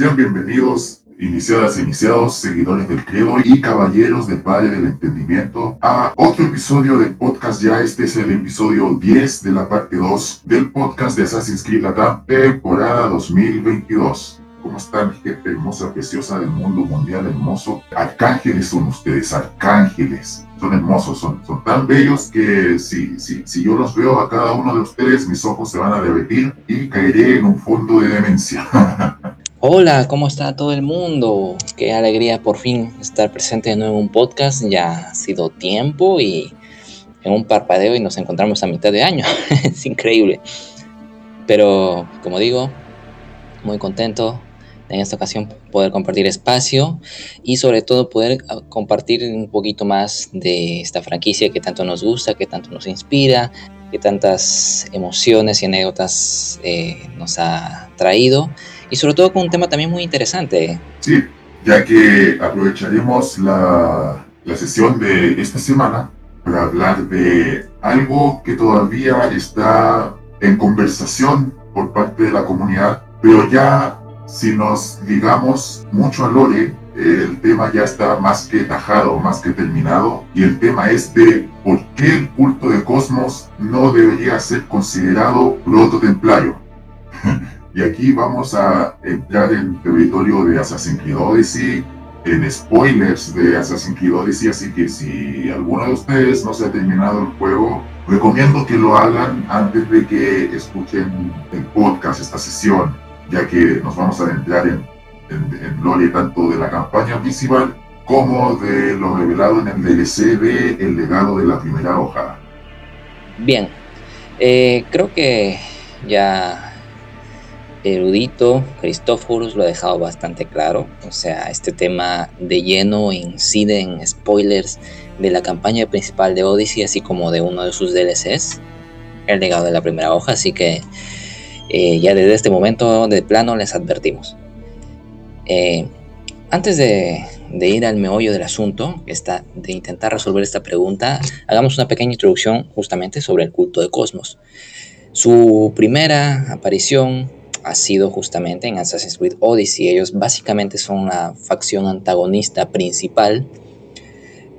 Sean bienvenidos, iniciadas iniciados, seguidores del credo y caballeros del Padre del Entendimiento, a otro episodio del podcast. Ya este es el episodio 10 de la parte 2 del podcast de Assassin's Creed Latam, temporada 2022. ¿Cómo están, gente hermosa, preciosa del mundo mundial hermoso? Arcángeles son ustedes, arcángeles. Son hermosos, son, son tan bellos que si, si, si yo los veo a cada uno de ustedes, mis ojos se van a derretir y caeré en un fondo de demencia. Hola, ¿cómo está todo el mundo? Qué alegría por fin estar presente de nuevo en un podcast. Ya ha sido tiempo y en un parpadeo y nos encontramos a mitad de año. es increíble. Pero, como digo, muy contento en esta ocasión poder compartir espacio y sobre todo poder ah, compartir un poquito más de esta franquicia que tanto nos gusta, que tanto nos inspira, que tantas emociones y anécdotas eh, nos ha traído y sobre todo con un tema también muy interesante. Sí, ya que aprovecharemos la, la sesión de esta semana para hablar de algo que todavía está en conversación por parte de la comunidad, pero ya si nos digamos mucho a Lore, el tema ya está más que tajado, más que terminado, y el tema es de por qué el culto de Cosmos no debería ser considerado prototemplario. Y aquí vamos a entrar en territorio de Assassin's Creed Odyssey, en spoilers de Assassin's Creed Odyssey, así que si alguno de ustedes no se ha terminado el juego, recomiendo que lo hagan antes de que escuchen el podcast, esta sesión, ya que nos vamos a adentrar en, en, en tanto de la campaña principal como de lo revelado en el DLC de El legado de la primera hoja. Bien, eh, creo que ya erudito, Cristóforos lo ha dejado bastante claro. O sea, este tema de lleno incide en spoilers de la campaña principal de Odyssey, así como de uno de sus DLCs, el legado de la primera hoja. Así que eh, ya desde este momento de plano les advertimos. Eh, antes de, ir al meollo del asunto, de intentar resolver esta pregunta, hagamos una pequeña introducción justamente sobre el culto de Cosmos. Su primera aparición ha sido justamente en Assassin's Creed Odyssey. Ellos básicamente son la facción antagonista principal.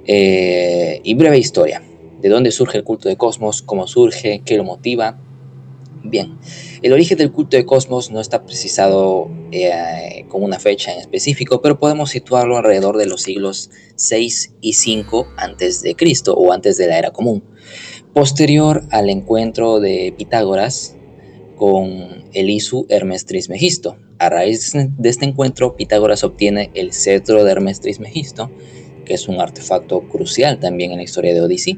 Eh, y breve historia. ¿De dónde surge el culto de Cosmos? ¿Cómo surge? ¿Qué lo motiva? Bien, el origen del culto de Cosmos no está precisado eh, con una fecha en específico, pero podemos situarlo alrededor de los siglos 6 y 5 antes de Cristo o antes de la era común. Posterior al encuentro de Pitágoras con el Isu Hermes Trismegisto. A raíz de este encuentro, Pitágoras obtiene el cetro de Hermes Trismegisto, que es un artefacto crucial también en la historia de Odisea,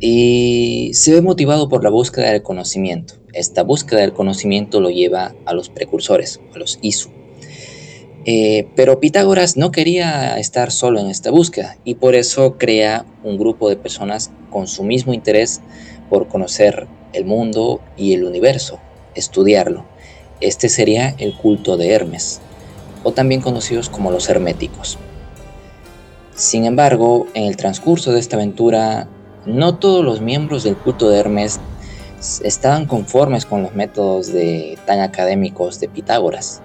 y se ve motivado por la búsqueda del conocimiento. Esta búsqueda del conocimiento lo lleva a los precursores, a los Isu. Eh, pero Pitágoras no quería estar solo en esta búsqueda y por eso crea un grupo de personas con su mismo interés por conocer el mundo y el universo, estudiarlo. Este sería el culto de Hermes, o también conocidos como los herméticos. Sin embargo, en el transcurso de esta aventura, no todos los miembros del culto de Hermes estaban conformes con los métodos de, tan académicos de Pitágoras.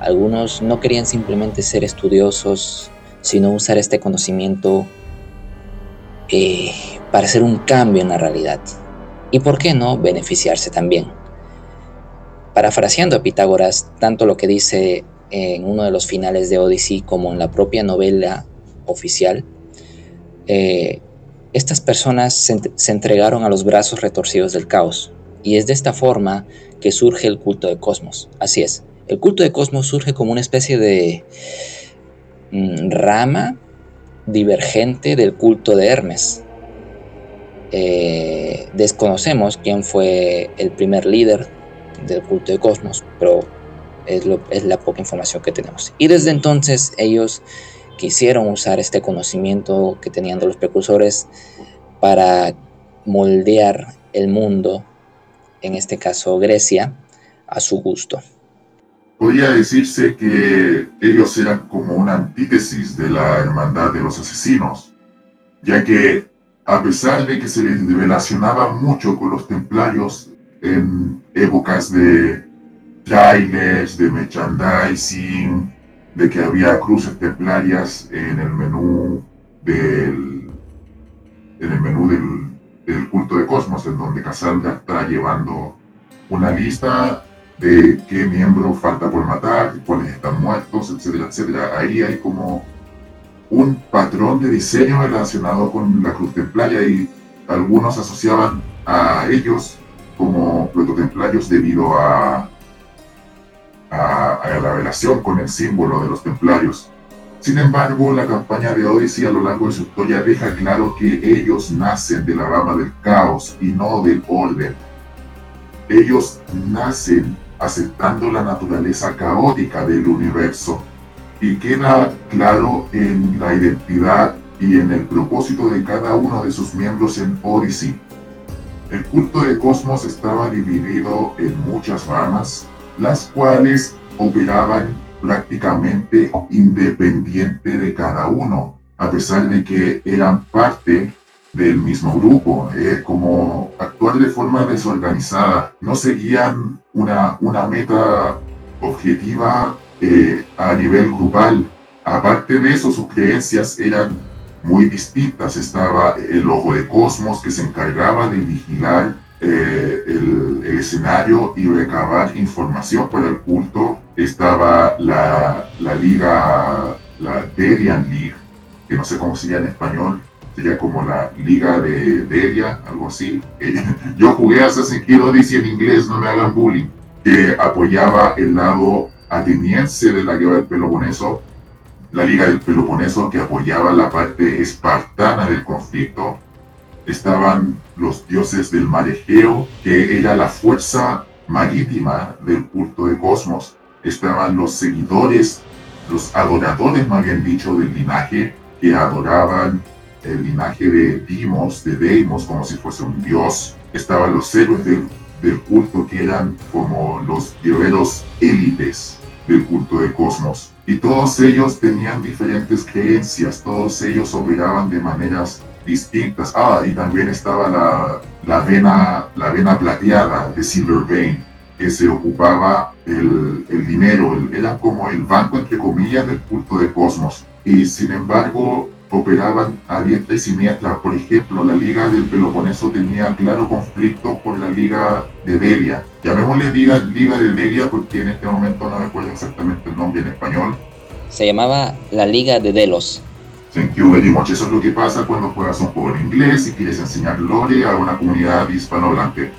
Algunos no querían simplemente ser estudiosos, sino usar este conocimiento eh, para hacer un cambio en la realidad y por qué no beneficiarse también. Parafraseando a Pitágoras, tanto lo que dice en uno de los finales de Odyssey como en la propia novela oficial, eh, estas personas se, entregaron a los brazos retorcidos del caos, y es de esta forma que surge el culto de Cosmos. Así es, el culto de Cosmos surge como una especie de mm, rama divergente del culto de Hermes, eh, desconocemos quién fue el primer líder del culto de Cosmos, pero es, es la poca información que tenemos. Y desde entonces ellos quisieron usar este conocimiento que tenían de los precursores para moldear el mundo, en este caso Grecia, a su gusto. podría decirse que ellos eran como una antítesis de la hermandad de los asesinos, ya que a pesar de que se relacionaba mucho con los templarios en épocas de trailers, de merchandising, de que había cruces templarias en el menú del en el menú del, culto de Cosmos, en donde Cassandra está llevando una lista de qué miembro falta por matar, cuáles están muertos, etcétera, etcétera. Ahí hay como un patrón de diseño relacionado con la cruz templaria y algunos asociaban a ellos como prototemplarios debido a, la relación con el símbolo de los templarios. Sin embargo, la campaña de Odyssey a lo largo de su historia deja claro que ellos nacen de la rama del caos y no del orden. Ellos nacen aceptando la naturaleza caótica del universo y queda claro en la identidad y en el propósito de cada uno de sus miembros en Odyssey. El culto de Cosmos estaba dividido en muchas ramas, las cuales operaban prácticamente independiente de cada uno, a pesar de que eran parte del mismo grupo, eh, como actuar de forma desorganizada, no seguían una, una meta objetiva eh, a nivel grupal. Aparte de eso, sus creencias eran muy distintas. Estaba el ojo de Cosmos que se encargaba de vigilar eh, el, escenario y recabar información para el culto. Estaba la, la liga, la Derian League, que no sé cómo sería en español, sería como la liga de Deria, algo así. Yo jugué Assassin's Creed Odyssey en inglés, no me hagan bullying, que apoyaba el lado ateniense de la guerra del Peloponeso, la Liga del Peloponeso que apoyaba la parte espartana del conflicto, estaban los dioses del mar Egeo, que era la fuerza marítima del culto de Cosmos, estaban los seguidores, los adoradores, más bien dicho, del linaje, que adoraban el linaje de Dimos, de Deimos, como si fuese un dios, estaban los héroes del del culto que eran como los guerreros élites del culto de Cosmos. Y todos ellos tenían diferentes creencias, todos ellos operaban de maneras distintas. Ah, y también estaba la, la, vena, la vena plateada de Silver Vein, que se ocupaba el, el dinero, era como el banco entre comillas del culto de Cosmos. Y sin embargo, operaban a diestra y siniestra. Por ejemplo, la Liga del Peloponeso tenía claro conflicto con la Liga de Delia. Llamémosle Liga, Liga de Delia porque en este momento no recuerdo exactamente el nombre en español. Se llamaba la Liga de Delos. Thank you very much. Eso es lo que pasa cuando juegas un juego en inglés y quieres enseñar lore a una comunidad hispanohablante.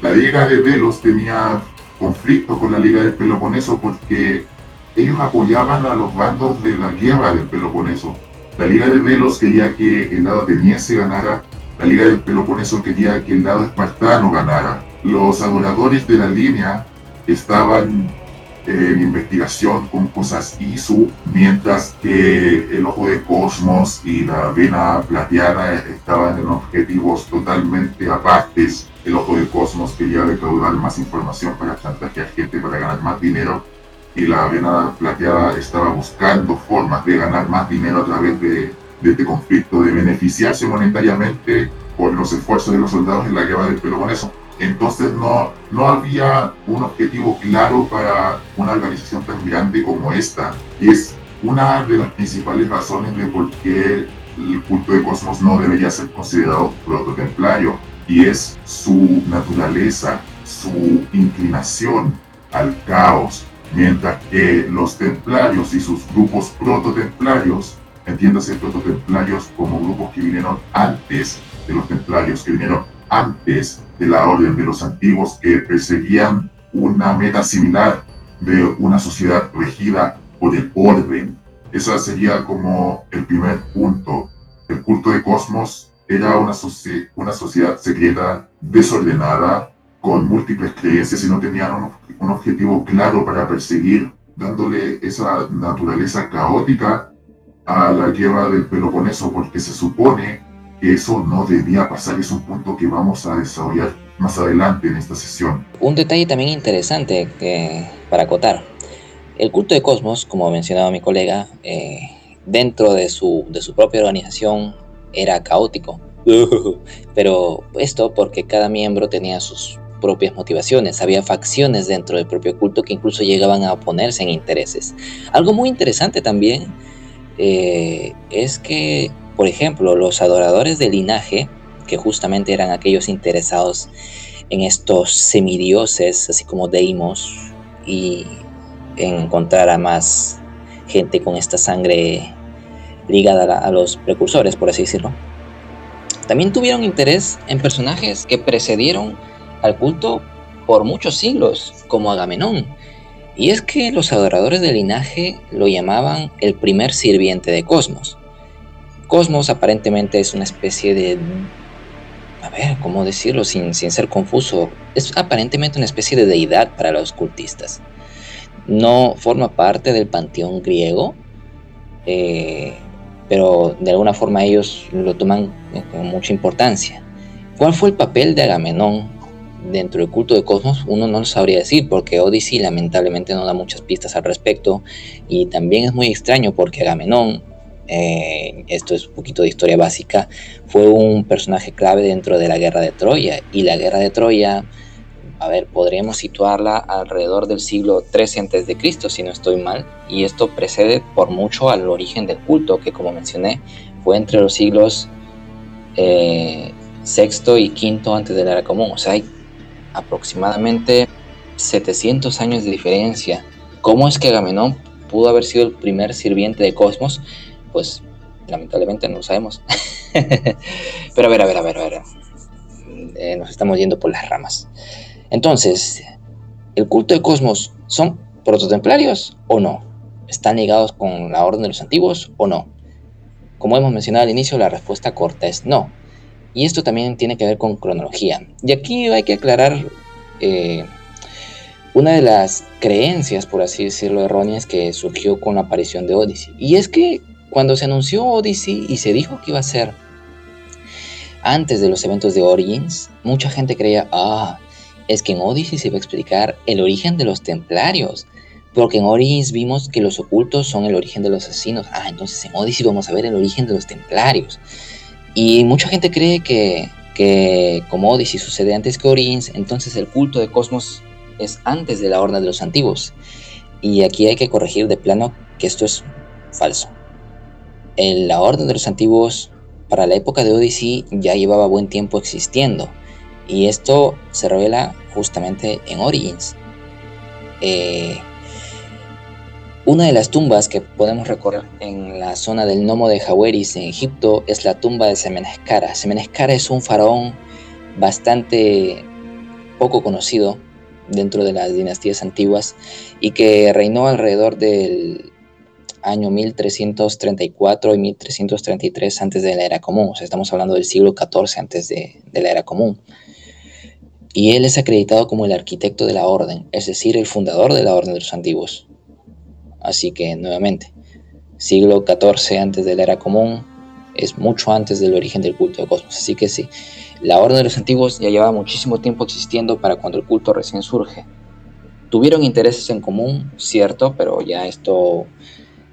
La Liga de Delos tenía conflicto con la Liga del Peloponeso porque ellos apoyaban a los bandos de la guerra del Peloponeso la Liga de Velos quería que el lado ateniense ganara, la Liga del Peloponeso quería que el lado espartano ganara. Los adoradores de la línea estaban en investigación con cosas ISU, mientras que el ojo de Cosmos y la vena plateada estaban en objetivos totalmente apartes. El ojo de Cosmos quería recaudar más información para chantajear gente para ganar más dinero y la avena plateada estaba buscando formas de ganar más dinero a través de, este conflicto, de beneficiarse monetariamente por los esfuerzos de los soldados en la guerra del Peloponeso. Entonces no, no había un objetivo claro para una organización tan grande como esta. Y es una de las principales razones de por qué el culto de Cosmos no debería ser considerado prototemplario. Y es su naturaleza, su inclinación al caos, mientras que los templarios y sus grupos prototemplarios, entiéndase prototemplarios como grupos que vinieron antes de los templarios, que vinieron antes de la orden de los antiguos, que perseguían una meta similar de una sociedad regida por el orden. Esa sería como el primer punto. El culto de Cosmos era una, una sociedad secreta desordenada, con múltiples creencias y no tenían un, objetivo claro para perseguir, dándole esa naturaleza caótica a la guerra del Peloponeso, porque se supone que eso no debía pasar, es un punto que vamos a desarrollar más adelante en esta sesión. Un detalle también interesante para acotar. El culto de Cosmos, como mencionaba mi colega, eh, dentro de su, de su propia organización era caótico. Pero esto porque cada miembro tenía sus propias motivaciones, había facciones dentro del propio culto que incluso llegaban a oponerse en intereses. Algo muy interesante también eh, es que, por ejemplo, los adoradores del linaje, que justamente eran aquellos interesados en estos semidioses, así como Deimos, y encontrar a más gente con esta sangre ligada a los precursores, por así decirlo. También tuvieron interés en personajes que precedieron al culto por muchos siglos, como Agamenón. Y es que los adoradores del linaje lo llamaban el primer sirviente de Cosmos. Cosmos aparentemente es una especie de... A ver, ¿cómo decirlo sin, sin ser confuso? Es aparentemente una especie de deidad para los cultistas. No forma parte del panteón griego, eh, pero de alguna forma ellos lo toman con mucha importancia. ¿Cuál fue el papel de Agamenón dentro del culto de Cosmos? Uno no lo sabría decir porque Odyssey lamentablemente no da muchas pistas al respecto y también es muy extraño porque Agamenón, eh, esto es un poquito de historia básica, fue un personaje clave dentro de la guerra de Troya y la guerra de Troya a ver, podríamos situarla alrededor del siglo XIII a.C., si no estoy mal, y esto precede por mucho al origen del culto, que como mencioné, fue entre los siglos eh, VI y V antes de la era común, o aproximadamente 700 años de diferencia. ¿Cómo es que Agamenón pudo haber sido el primer sirviente de Cosmos? Pues lamentablemente no lo sabemos. Pero a ver, a ver, a ver, a ver. Eh, nos estamos yendo por las ramas. Entonces, ¿el culto de Cosmos son prototemplarios o no? ¿Están ligados con la orden de los antiguos o no? Como hemos mencionado al inicio, la respuesta corta es no. Y esto también tiene que ver con cronología. Y aquí hay que aclarar eh, una de las creencias, por así decirlo, erróneas que surgió con la aparición de Odyssey. Y es que cuando se anunció Odyssey y se dijo que iba a ser antes de los eventos de Origins, mucha gente creía, ah, es que en Odyssey se va a explicar el origen de los templarios. Porque en Origins vimos que los ocultos son el origen de los asesinos. Ah, entonces en Odyssey vamos a ver el origen de los templarios. Y mucha gente cree que, que como Odyssey sucede antes que Origins, entonces el culto de Cosmos es antes de la Orden de los Antiguos. Y aquí hay que corregir de plano que esto es falso. En la Orden de los Antiguos, para la época de Odyssey, ya llevaba buen tiempo existiendo. Y esto se revela justamente en Origins. Eh, una de las tumbas que podemos recorrer en la zona del Nomo de Jaweris en Egipto es la tumba de Semeneskara. Semeneskara es un faraón bastante poco conocido dentro de las dinastías antiguas y que reinó alrededor del año 1334 y 1333 antes de la era común. O sea, estamos hablando del siglo XIV antes de la era común y él es acreditado como el arquitecto de la orden, es decir, el fundador de la orden de los antiguos. Así que, nuevamente, siglo XIV antes de la era común, es mucho antes del origen del culto de cosmos. Así que sí, la orden de los antiguos ya llevaba muchísimo tiempo existiendo para cuando el culto recién surge. Tuvieron intereses en común, cierto, pero ya esto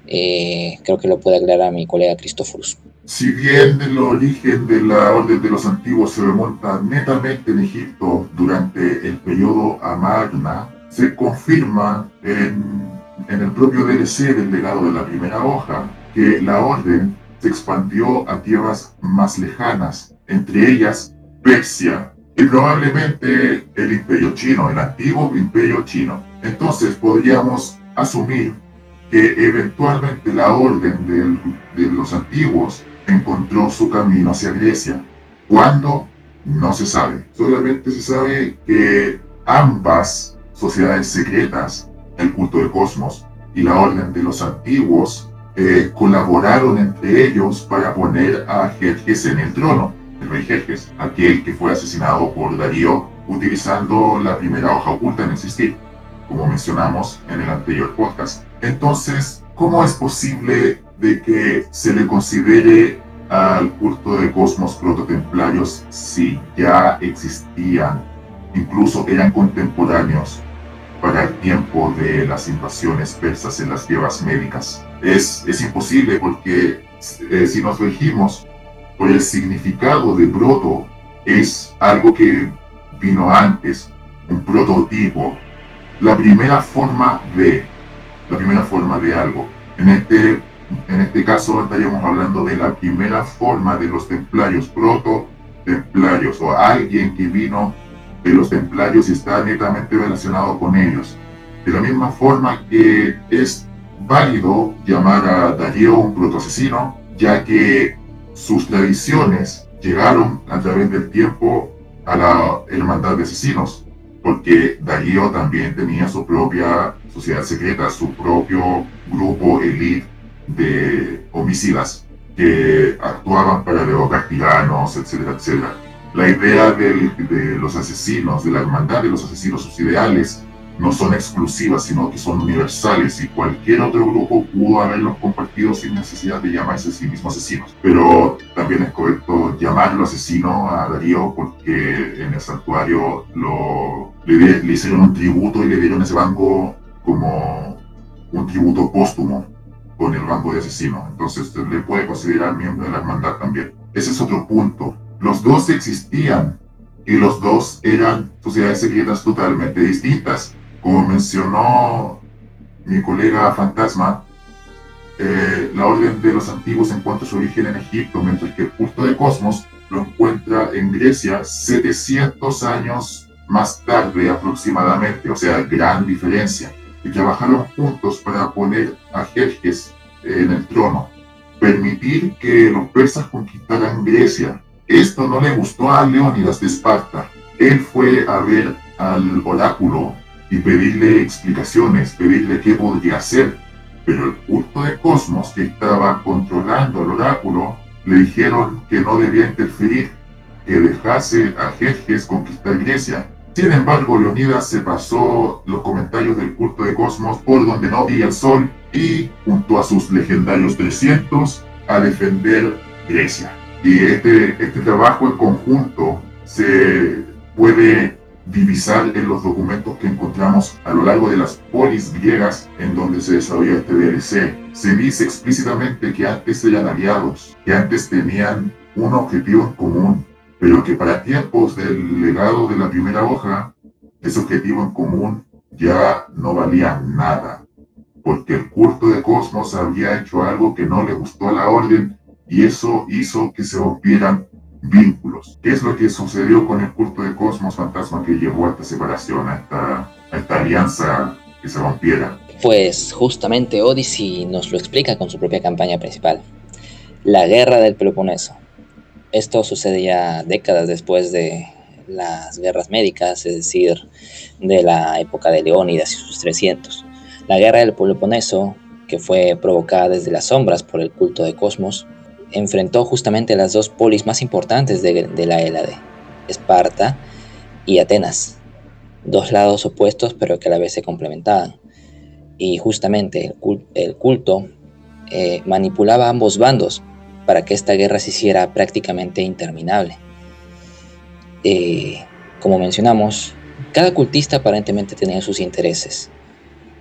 eh, creo que lo puede aclarar mi colega Christophorus. Si bien el origen de la Orden de los Antiguos se remonta netamente en Egipto durante el periodo Amagna, se confirma en, en el propio DLC del legado de la primera hoja que la Orden se expandió a tierras más lejanas, entre ellas Persia y probablemente el Imperio Chino, el antiguo Imperio Chino. Entonces podríamos asumir que eventualmente la orden de los antiguos encontró su camino hacia Grecia. ¿Cuándo? No se sabe. Solamente se sabe que ambas sociedades secretas, el culto del cosmos y la orden de los antiguos, eh, colaboraron entre ellos para poner a Jerjes en el trono, el rey Jerjes, aquel que fue asesinado por Darío utilizando la primera hoja oculta en existir, como mencionamos en el anterior podcast. Entonces, ¿cómo es posible de que se le considere al culto de cosmos prototemplarios si ya existían, incluso eran contemporáneos para al tiempo de las invasiones persas en las guerras médicas. Es, es imposible porque eh, si nos regimos por el significado de broto, es algo que vino antes, un prototipo, la primera forma de, la primera forma de algo. En este, en este caso estaríamos hablando de la primera forma de los templarios, proto-templarios, o alguien que vino de los templarios y está netamente relacionado con ellos. De la misma forma que es válido llamar a Darío un protoasesino, ya que sus tradiciones llegaron a través del tiempo a la hermandad de asesinos, porque Darío también tenía su propia sociedad secreta, su propio grupo elite de homicidas que actuaban para derrocar tiranos, etcétera, etcétera. La idea de los asesinos, de la hermandad de los asesinos, sus ideales, no son exclusivas, sino que son universales y cualquier otro grupo pudo haberlos compartido sin necesidad de llamarse a sí mismos asesinos. Pero también es correcto llamarlo asesino a Darío porque en el santuario lo, le, le hicieron un tributo y le dieron ese banco como un tributo póstumo con el banco de asesino. Entonces le puede considerar miembro de la hermandad también. Ese es otro punto. Los dos existían y los dos eran sociedades secretas totalmente distintas. Como mencionó mi colega Fantasma, eh, la orden de los antiguos encuentra su origen en Egipto, mientras que el culto de Cosmos lo encuentra en Grecia 700 años más tarde aproximadamente, o sea, gran diferencia. Y trabajaron juntos para poner a Jerjes en el trono, permitir que los persas conquistaran Grecia. Esto no le gustó a Leónidas de Esparta. Él fue a ver al oráculo y pedirle explicaciones, pedirle qué podría hacer. Pero el culto de Cosmos que estaba controlando el oráculo le dijeron que no debía interferir, que dejase a Jerjes conquistar Grecia. Sin embargo, Leonidas se pasó los comentarios del culto de Cosmos por donde no veía el sol y, junto a sus legendarios 300, a defender Grecia. Y este, este trabajo en conjunto se puede divisar en los documentos que encontramos a lo largo de las polis griegas en donde se desarrolla este DLC. Se dice explícitamente que antes eran aliados, que antes tenían un objetivo en común, pero que para tiempos del legado de la primera hoja, ese objetivo en común ya no valía nada, porque el culto de Cosmos había hecho algo que no le gustó a la orden y eso hizo que se rompieran vínculos. ¿Qué es lo que sucedió con el culto de Cosmos Fantasma que llevó a esta separación, a esta, alianza que se rompiera? Pues justamente Odyssey nos lo explica con su propia campaña principal, la guerra del Peloponeso. Esto sucedía décadas después de las guerras médicas, es decir, de la época de Leónidas y sus 300. La guerra del Peloponeso, que fue provocada desde las sombras por el culto de Cosmos, enfrentó justamente las dos polis más importantes de, la Hélade, Esparta y Atenas, dos lados opuestos pero que a la vez se complementaban. Y justamente el culto eh, manipulaba ambos bandos para que esta guerra se hiciera prácticamente interminable. Eh, como mencionamos, cada cultista aparentemente tenía sus intereses,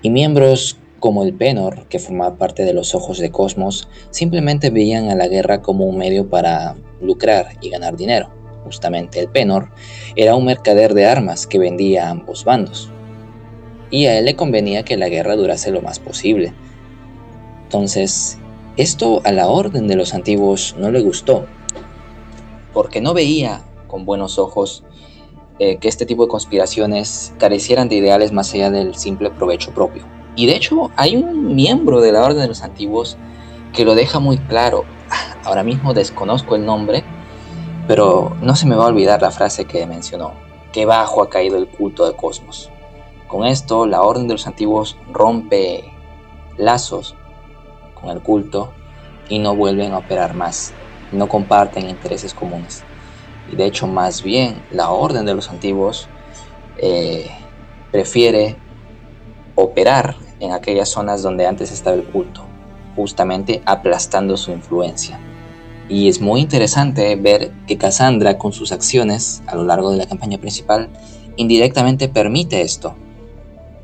y miembros como el Penor, que formaba parte de los ojos de Cosmos, simplemente veían a la guerra como un medio para lucrar y ganar dinero. Justamente el Penor era un mercader de armas que vendía a ambos bandos. Y a él le convenía que la guerra durase lo más posible. Entonces, esto a la orden de los antiguos no le gustó, porque no veía con buenos ojos eh, que este tipo de conspiraciones carecieran de ideales más allá del simple provecho propio. Y de hecho hay un miembro de la Orden de los Antiguos que lo deja muy claro. Ahora mismo desconozco el nombre, pero no se me va a olvidar la frase que mencionó, que bajo ha caído el culto de Cosmos. Con esto, la Orden de los Antiguos rompe lazos con el culto y no vuelven a operar más, no comparten intereses comunes. Y de hecho, más bien, la Orden de los Antiguos eh, prefiere operar en aquellas zonas donde antes estaba el culto, justamente aplastando su influencia. Y es muy interesante ver que Cassandra con sus acciones a lo largo de la campaña principal indirectamente permite esto,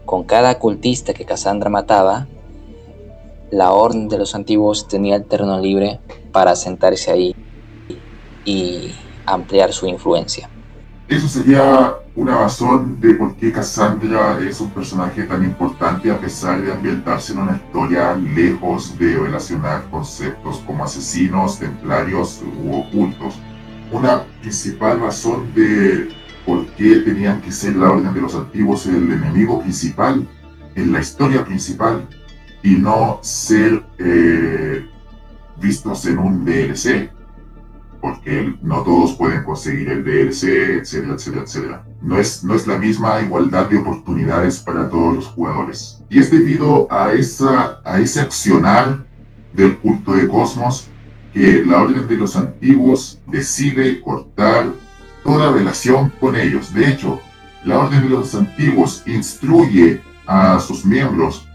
con cada cultista que Cassandra mataba, la orden de los antiguos tenía el terreno libre para sentarse ahí y ampliar su influencia. Eso sería una razón de por qué Cassandra es un personaje tan importante a pesar de ambientarse en una historia lejos de relacionar conceptos como asesinos, templarios u ocultos. Una principal razón de por qué tenían que ser la orden de los antiguos el enemigo principal en la historia principal y no ser eh, vistos en un DLC porque no todos pueden conseguir el DLC, etcétera, etcétera, etcétera. No es, no es la misma igualdad de oportunidades para todos los jugadores. Y es debido a, esa, a ese accionar del culto de Cosmos que la Orden de los Antiguos decide cortar toda relación con ellos. De hecho, la Orden de los Antiguos instruye a sus miembros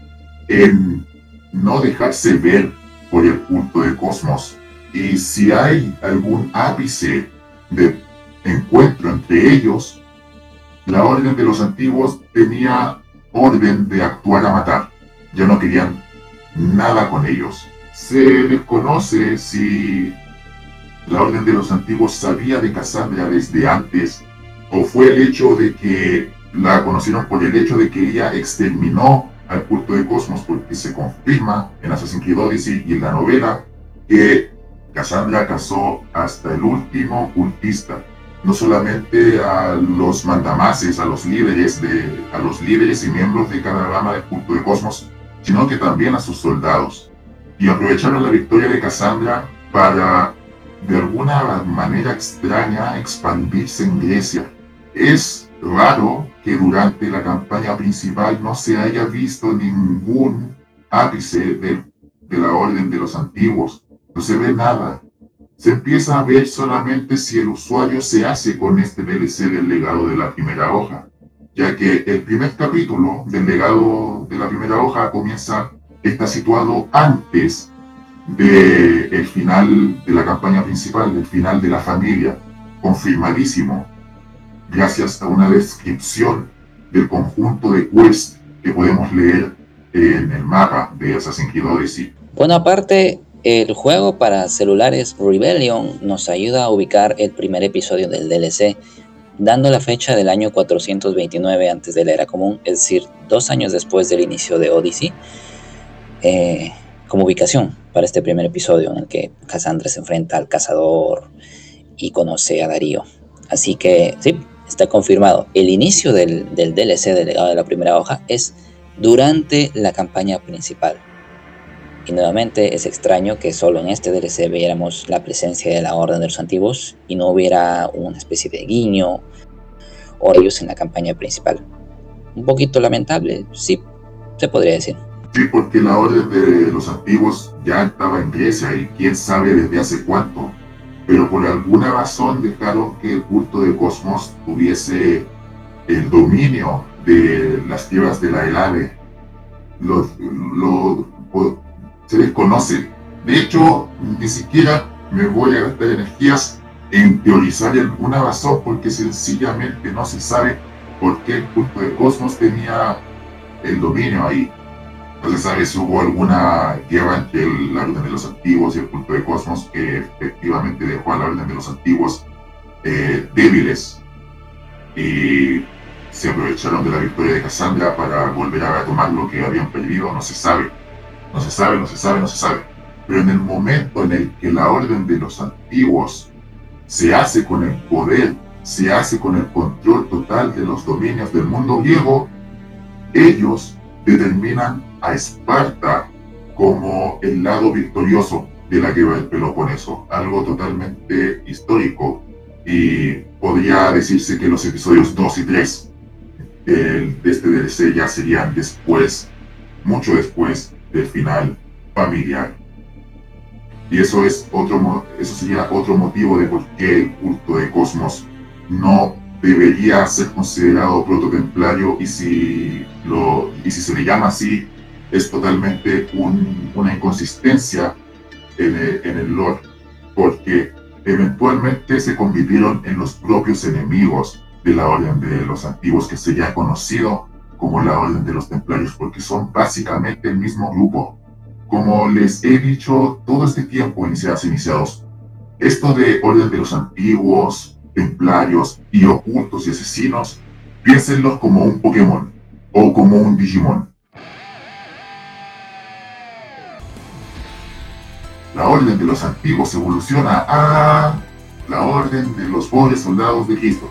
en no dejarse ver por el culto de Cosmos y si hay algún ápice de encuentro entre ellos, la orden de los antiguos tenía orden de actuar a matar. Ya no querían nada con ellos. Se desconoce si la orden de los antiguos sabía de Cassandra desde antes o fue el hecho de que la conocieron por el hecho de que ella exterminó al culto de Cosmos porque se confirma en Assassin's Creed Odyssey y en la novela que Cassandra casó hasta el último cultista, no solamente a los mandamases, a los líderes, de, a los líderes y miembros de cada rama del culto de Cosmos, sino que también a sus soldados. Y aprovecharon la victoria de Cassandra para, de alguna manera extraña, expandirse en Grecia. Es raro que durante la campaña principal no se haya visto ningún ápice de la Orden de los Antiguos no se ve nada. Se empieza a ver solamente si el usuario se hace con este DLC del legado de la primera hoja, ya que el primer capítulo del legado de la primera hoja comienza, está situado antes del el final de la campaña principal, del final de la familia, confirmadísimo, gracias a una descripción del conjunto de quests que podemos leer en el mapa de Assassin's Creed. Bueno, aparte, el juego para celulares Rebellion nos ayuda a ubicar el primer episodio del DLC, dando la fecha del año 429 antes de la era común, es decir, dos años después del inicio de Odyssey, eh, como ubicación para este primer episodio en el que Cassandra se enfrenta al cazador y conoce a Darío. Así que sí, está confirmado. El inicio del, del DLC del legado de la primera hoja es durante la campaña principal. Y nuevamente es extraño que solo en este DLC viéramos la presencia de la Orden de los Antiguos y no hubiera una especie de guiño o ellos en la campaña principal. Un poquito lamentable, sí, se podría decir. Sí, porque la Orden de los Antiguos ya estaba en Grecia y quién sabe desde hace cuánto. Pero por alguna razón dejaron que el culto de Cosmos tuviese el dominio de las tierras de la Helade. Lo, lo, se desconoce. De hecho, ni siquiera me voy a gastar energías en teorizar una razón porque sencillamente no se sabe por qué el culto de Cosmos tenía el dominio ahí. No se sabe si hubo alguna guerra entre la Orden de los Antiguos y el culto de Cosmos que efectivamente dejó a la Orden de los Antiguos eh, débiles y se aprovecharon de la victoria de Cassandra para volver a tomar lo que habían perdido, no se sabe. No se sabe, no se sabe, no se sabe. Pero en el momento en el que la orden de los antiguos se hace con el poder, se hace con el control total de los dominios del mundo griego, ellos determinan a Esparta como el lado victorioso de la guerra del Peloponeso, algo totalmente histórico y podría decirse que los episodios 2 y 3 de este DLC ya serían después, mucho después del final familiar. Y eso, es otro, eso sería otro motivo de por qué el culto de Cosmos no debería ser considerado prototemplario y si, lo, y si se le llama así es totalmente una inconsistencia en el, en el lore, porque eventualmente se convirtieron en los propios enemigos de la orden de los antiguos que sería conocido como la Orden de los Templarios, porque son básicamente el mismo grupo. Como les he dicho todo este tiempo, iniciados, iniciados, esto de Orden de los Antiguos, Templarios y Ocultos y Asesinos, piénsenlos como un Pokémon o como un Digimon. La Orden de los Antiguos evoluciona a la Orden de los Pobres Soldados de Cristo.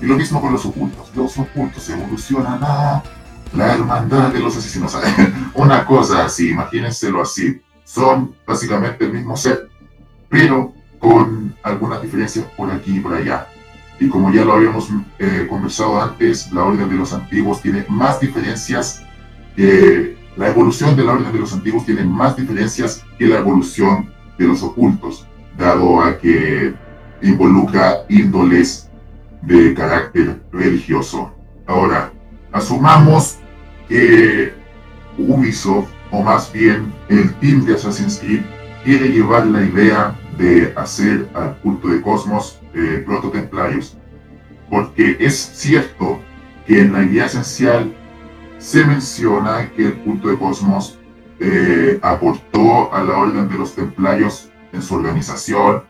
Y lo mismo con los ocultos. Los ocultos evolucionan a la hermandad de los asesinos. Una cosa así, imagínenselo así. Son básicamente el mismo set, pero con algunas diferencias por aquí y por allá. Y como ya lo habíamos eh, conversado antes, la Orden de los Antiguos tiene más diferencias que la evolución de la Orden de los Antiguos tiene más diferencias que la evolución de los ocultos, dado a que involucra índoles de carácter religioso. Ahora, asumamos que Ubisoft, o más bien el team de Assassin's Creed, quiere llevar la idea de hacer al culto de Cosmos eh, prototemplarios. Porque es cierto que en la guía esencial se menciona que el culto de Cosmos eh, aportó a la orden de los templarios en su organización,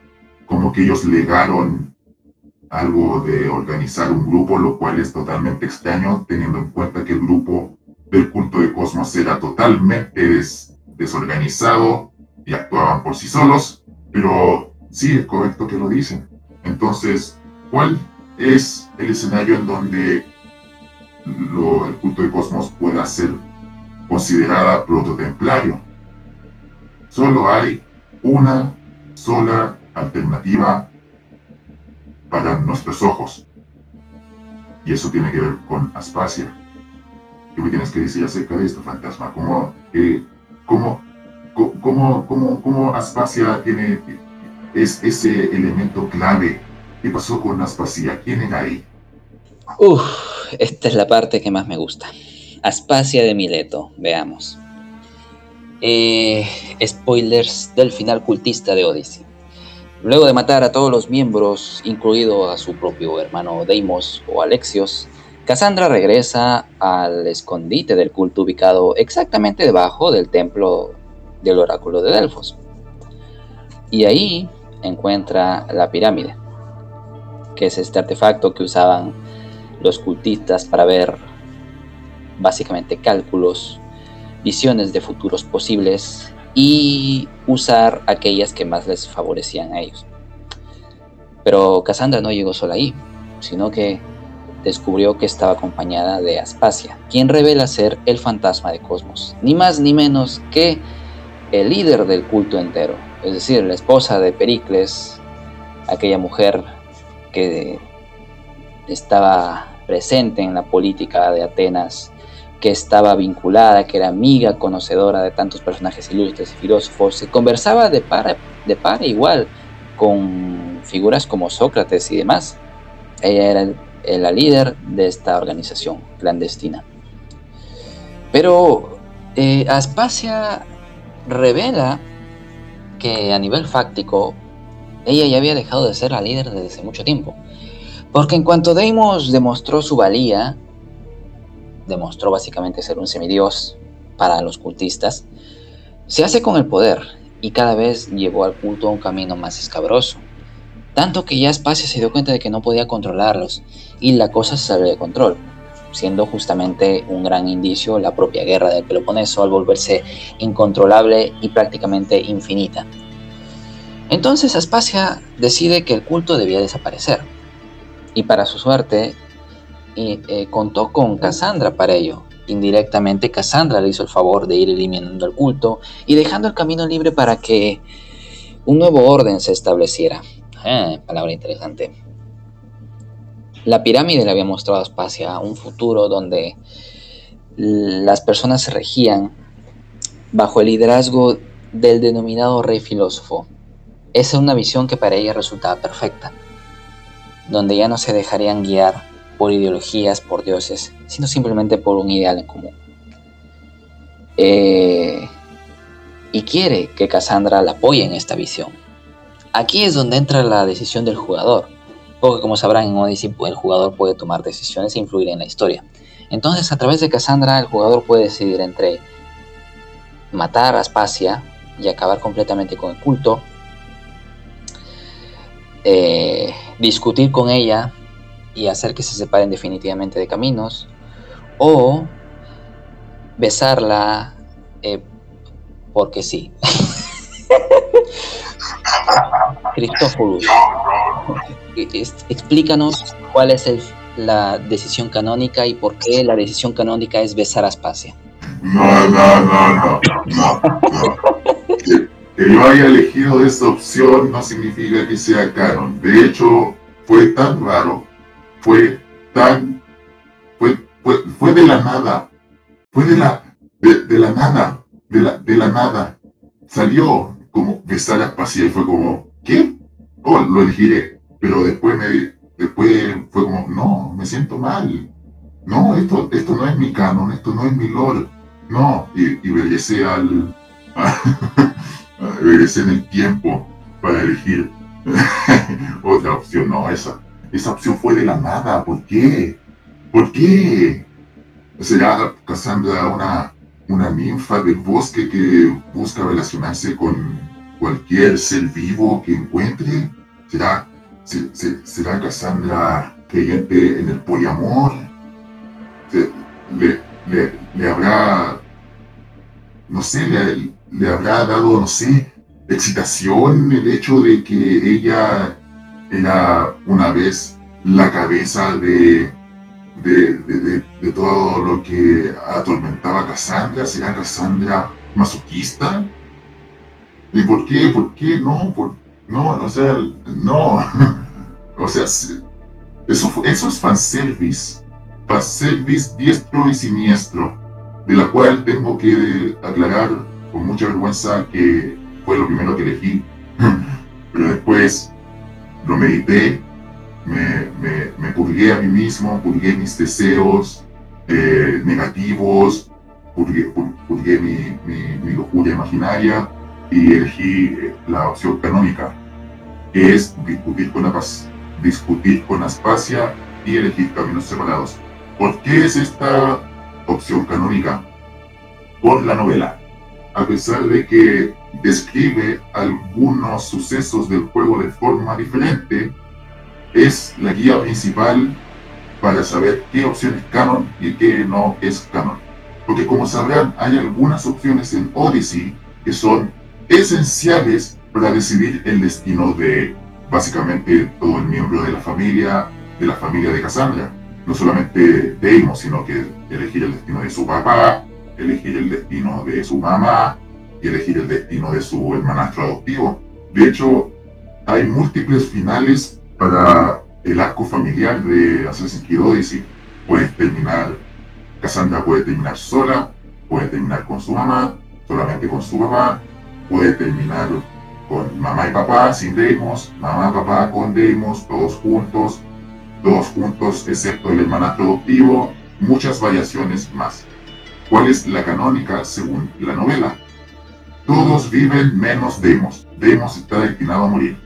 como que ellos legaron algo de organizar un grupo, lo cual es totalmente extraño, teniendo en cuenta que el grupo del culto de Cosmos era totalmente desorganizado y actuaban por sí solos, pero sí es correcto que lo dicen. Entonces, ¿cuál es el escenario en donde el culto de Cosmos pueda ser considerada prototemplario? Solo hay una sola alternativa para nuestros ojos. Y eso tiene que ver con Aspasia. ¿Qué me tienes que decir acerca de esto, fantasma? ¿Cómo, eh, cómo, cómo, cómo, cómo Aspasia tiene es ese elemento clave? ¿Qué pasó con Aspasia? ¿Quién era ahí? Uf, esta es la parte que más me gusta. Aspasia de Mileto, veamos. Eh, spoilers del final cultista de Odyssey. Luego de matar a todos los miembros, incluido a su propio hermano Deimos o Alexios, Cassandra regresa al escondite del culto ubicado exactamente debajo del templo del oráculo de Delfos. Y ahí encuentra la pirámide, que es este artefacto que usaban los cultistas para ver básicamente cálculos, visiones de futuros posibles y usar aquellas que más les favorecían a ellos. Pero Cassandra no llegó sola ahí, sino que descubrió que estaba acompañada de Aspasia, quien revela ser el fantasma de Cosmos, ni más ni menos que el líder del culto entero, es decir, la esposa de Pericles, aquella mujer que estaba presente en la política de Atenas que estaba vinculada, que era amiga, conocedora de tantos personajes ilustres y filósofos, se conversaba de par, de par igual con figuras como Sócrates y demás. Ella era la líder de esta organización clandestina. Pero eh, Aspasia revela que a nivel fáctico ella ya había dejado de ser la líder desde hace mucho tiempo. Porque en cuanto Deimos demostró su valía, demostró básicamente ser un semidios para los cultistas, se hace con el poder y cada vez llevó al culto a un camino más escabroso. Tanto que ya Espacio se dio cuenta de que no podía controlarlos y la cosa se salió de control, siendo justamente un gran indicio la propia guerra del Peloponeso al volverse incontrolable y prácticamente infinita. Entonces Aspasia decide que el culto debía desaparecer. Y para su suerte, eh, contó con Cassandra para ello. Indirectamente Cassandra le hizo el favor de ir eliminando el culto y dejando el camino libre para que un nuevo orden se estableciera. Ah, palabra interesante. La pirámide le había mostrado a un futuro donde las personas se regían bajo el liderazgo del denominado rey filósofo. Esa es una visión que para ella resultaba perfecta, donde ya no se dejarían guiar por ideologías, por dioses, sino simplemente por un ideal en común. Eh, y quiere que Cassandra la apoye en esta visión. Aquí es donde entra la decisión del jugador, porque como sabrán en Odyssey el jugador puede tomar decisiones e influir en la historia. Entonces, a través de Cassandra, el jugador puede decidir entre matar a Aspasia y acabar completamente con el culto, eh, discutir con ella y hacer que se separen definitivamente de caminos, o besarla eh, porque sí. Cristóforos, explícanos cuál es la decisión canónica y por qué la decisión canónica es besar a Aspasia. No, no, no, no, no, Que, yo haya elegido esta opción no significa que sea canon. De hecho, fue tan raro, fue tan, fue, fue, de la nada, fue de la, de, la nada, de la, de la nada. Salió como besar a Aspasia y fue como, ¿qué? Oh, lo elegiré. Pero después me, después fue como, no, me siento mal. No, esto, esto no es mi canon, esto no es mi lore. No, y, y regresé al. regresé en el tiempo para elegir otra opción. No, esa, esa opción fue de la nada. ¿Por qué? ¿Por qué? ¿Será Cassandra una, una ninfa del bosque que busca relacionarse con cualquier ser vivo que encuentre? ¿Será, será Cassandra creyente en el poliamor? ¿Le, le, le habrá no sé, le, habrá dado, no sé, excitación el hecho de que ella era una vez la cabeza de, de, todo lo que atormentaba a Cassandra. ¿Será Cassandra masoquista? ¿Y por qué? ¿Por qué? No, por, no, o sea, no. o sea, eso, eso es fanservice. Fanservice diestro y siniestro de la cual tengo que aclarar con mucha vergüenza que fue lo primero que elegí, pero después lo medité, me, me, me purgué a mí mismo, purgué mis deseos eh, negativos, purgué, purgué mi, mi, locura imaginaria y elegí eh, la opción canónica, que es discutir con, la, discutir con Aspasia y elegir caminos separados. ¿Por qué es esta opción canónica por la novela, a pesar de que describe algunos sucesos del juego de forma diferente, es la guía principal para saber qué opción es canon y qué no es canon. Porque como sabrán, hay algunas opciones en Odyssey que son esenciales para decidir el destino de básicamente todo el miembro de la familia, de la familia de Cassandra no solamente Deimos, sino que elegir el destino de su papá, elegir el destino de su mamá y elegir el destino de su hermanastro adoptivo. De hecho, hay múltiples finales para el arco familiar de Assassin's Creed Odyssey. Puede terminar, Cassandra puede terminar sola, puede terminar con su mamá, solamente con su papá, puede terminar con mamá y papá sin Deimos, mamá y papá con Deimos, todos juntos, todos juntos excepto el hermanastro adoptivo, muchas variaciones más. ¿Cuál es la canónica según la novela? Todos viven menos Demos. Demos está destinado a morir.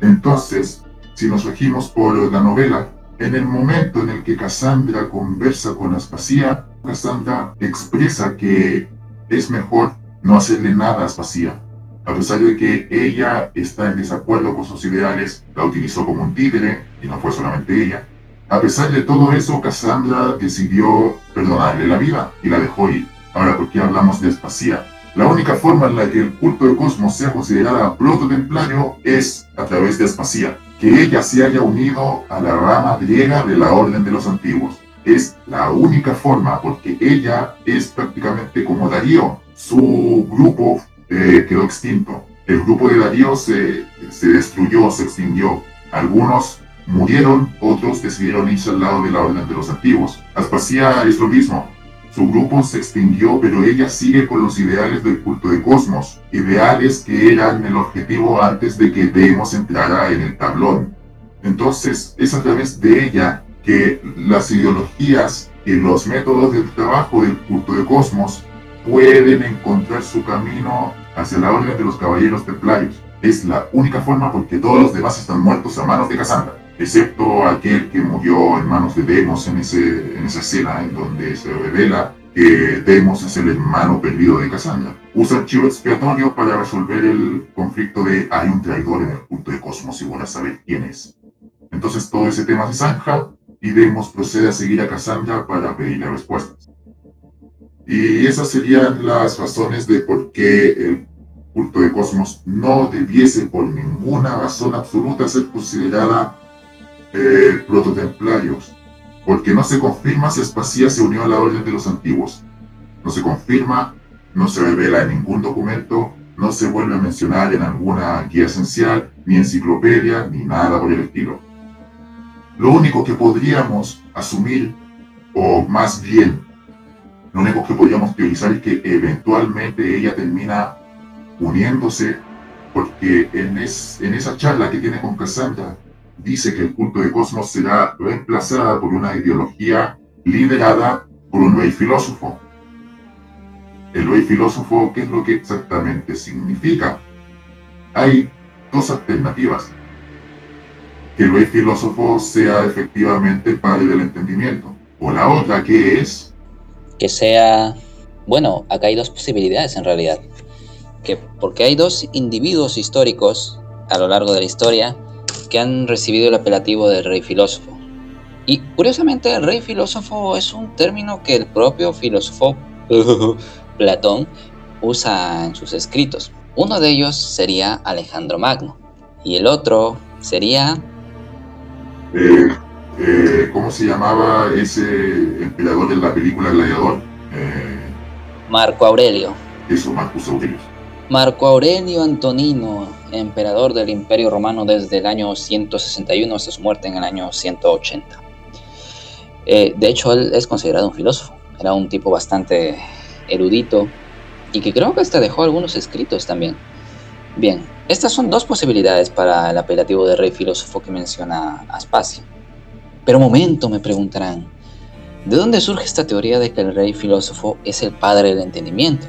Entonces, si nos regimos por la novela, en el momento en el que Cassandra conversa con Aspasia, Cassandra expresa que es mejor no hacerle nada a Aspasia, a pesar de que ella está en desacuerdo con sus ideales, la utilizó como un títere, y no fue solamente ella. A pesar de todo eso, Cassandra decidió perdonarle la vida y la dejó ir. Ahora, ¿por qué hablamos de Aspasia? La única forma en la que el culto de Cosmos sea considerada proto-templario es a través de Aspasia, que ella se haya unido a la rama griega de la Orden de los Antiguos. Es la única forma, porque ella es prácticamente como Darío. Su grupo eh, quedó extinto. El grupo de Darío se, se destruyó, se extinguió. Algunos murieron, otros decidieron irse al lado de la orden de los antiguos. Aspasia es lo mismo. Su grupo se extinguió, pero ella sigue con los ideales del culto de Cosmos, ideales que eran el objetivo antes de que Deimos entrara en el tablón. Entonces, es a través de ella que las ideologías y los métodos de trabajo del culto de Cosmos pueden encontrar su camino hacia la orden de los caballeros templarios. Es la única forma porque todos los demás están muertos a manos de Cassandra. Excepto aquel que murió en manos de Demos en, esa escena en donde se revela que Demos es el hermano perdido de Cassandra. Usa el chivo expiatorio para resolver el conflicto de hay un traidor en el punto de Cosmos y a saber quién es. Entonces todo ese tema se zanja y Demos procede a seguir a Cassandra para pedirle respuestas. Y esas serían las razones de por qué el culto de Cosmos no debiese por ninguna razón absoluta ser considerada eh, prototemplarios porque no se confirma si Aspasia se unió a la orden de los antiguos. No se confirma, no se revela en ningún documento, no se vuelve a mencionar en alguna guía esencial, ni enciclopedia, ni nada por el estilo. Lo único que podríamos asumir, o más bien, lo único que podríamos teorizar es que eventualmente ella termina uniéndose, porque en, en esa charla que tiene con Cassandra, dice que el culto de cosmos será reemplazada por una ideología liderada por un rey filósofo. El rey filósofo, ¿qué es lo que exactamente significa? Hay dos alternativas. Que el rey filósofo sea efectivamente padre del entendimiento. O la otra, que es... Que sea... Bueno, acá hay dos posibilidades en realidad. Que porque hay dos individuos históricos a lo largo de la historia que han recibido el apelativo de rey filósofo. Y curiosamente, el rey filósofo es un término que el propio filósofo Platón usa en sus escritos. Uno de ellos sería Alejandro Magno y el otro sería... Eh, eh, ¿Cómo se llamaba ese emperador de la película Gladiador? Eh, Marco Aurelio. Eso, Marcus Aurelio. Marco Aurelio Antonino, emperador del Imperio Romano desde el año 161 hasta su muerte en el año 180. Eh, de hecho, él es considerado un filósofo, era un tipo bastante erudito y que creo que hasta dejó algunos escritos también. Bien, estas son dos posibilidades para el apelativo de rey filósofo que menciona Aspasia. Pero momento, me preguntarán, ¿de dónde surge esta teoría de que el rey filósofo es el padre del entendimiento?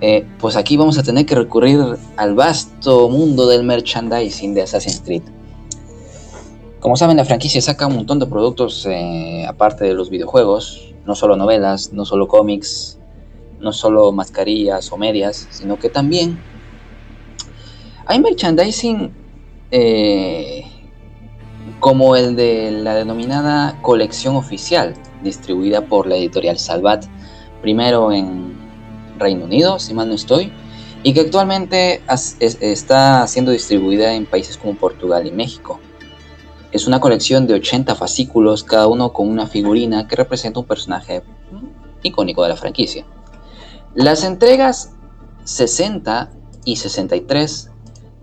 Eh, pues aquí vamos a tener que recurrir al vasto mundo del merchandising de Assassin's Creed. Como saben, la franquicia saca un montón de productos eh, aparte de los videojuegos, no solo novelas, no solo cómics, no solo mascarillas o medias, sino que también hay merchandising eh, como el de la denominada colección oficial, distribuida por la editorial Salvat, primero en Reino Unido, si mal no estoy, y que actualmente está siendo distribuida en países como Portugal y México. Es una colección de 80 fascículos, cada uno con una figurina que representa un personaje icónico de la franquicia. Las entregas 60 y 63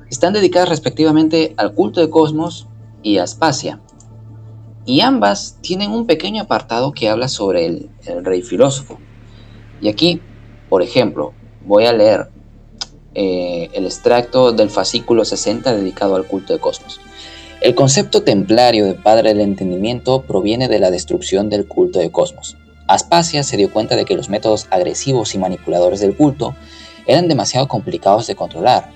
están dedicadas respectivamente al culto de Cosmos y a Aspasia, y ambas tienen un pequeño apartado que habla sobre el, el rey filósofo. Y aquí por ejemplo, voy a leer eh, el extracto del fascículo 60 dedicado al culto de Cosmos. El concepto templario de padre del entendimiento proviene de la destrucción del culto de Cosmos. Aspasia se dio cuenta de que los métodos agresivos y manipuladores del culto eran demasiado complicados de controlar.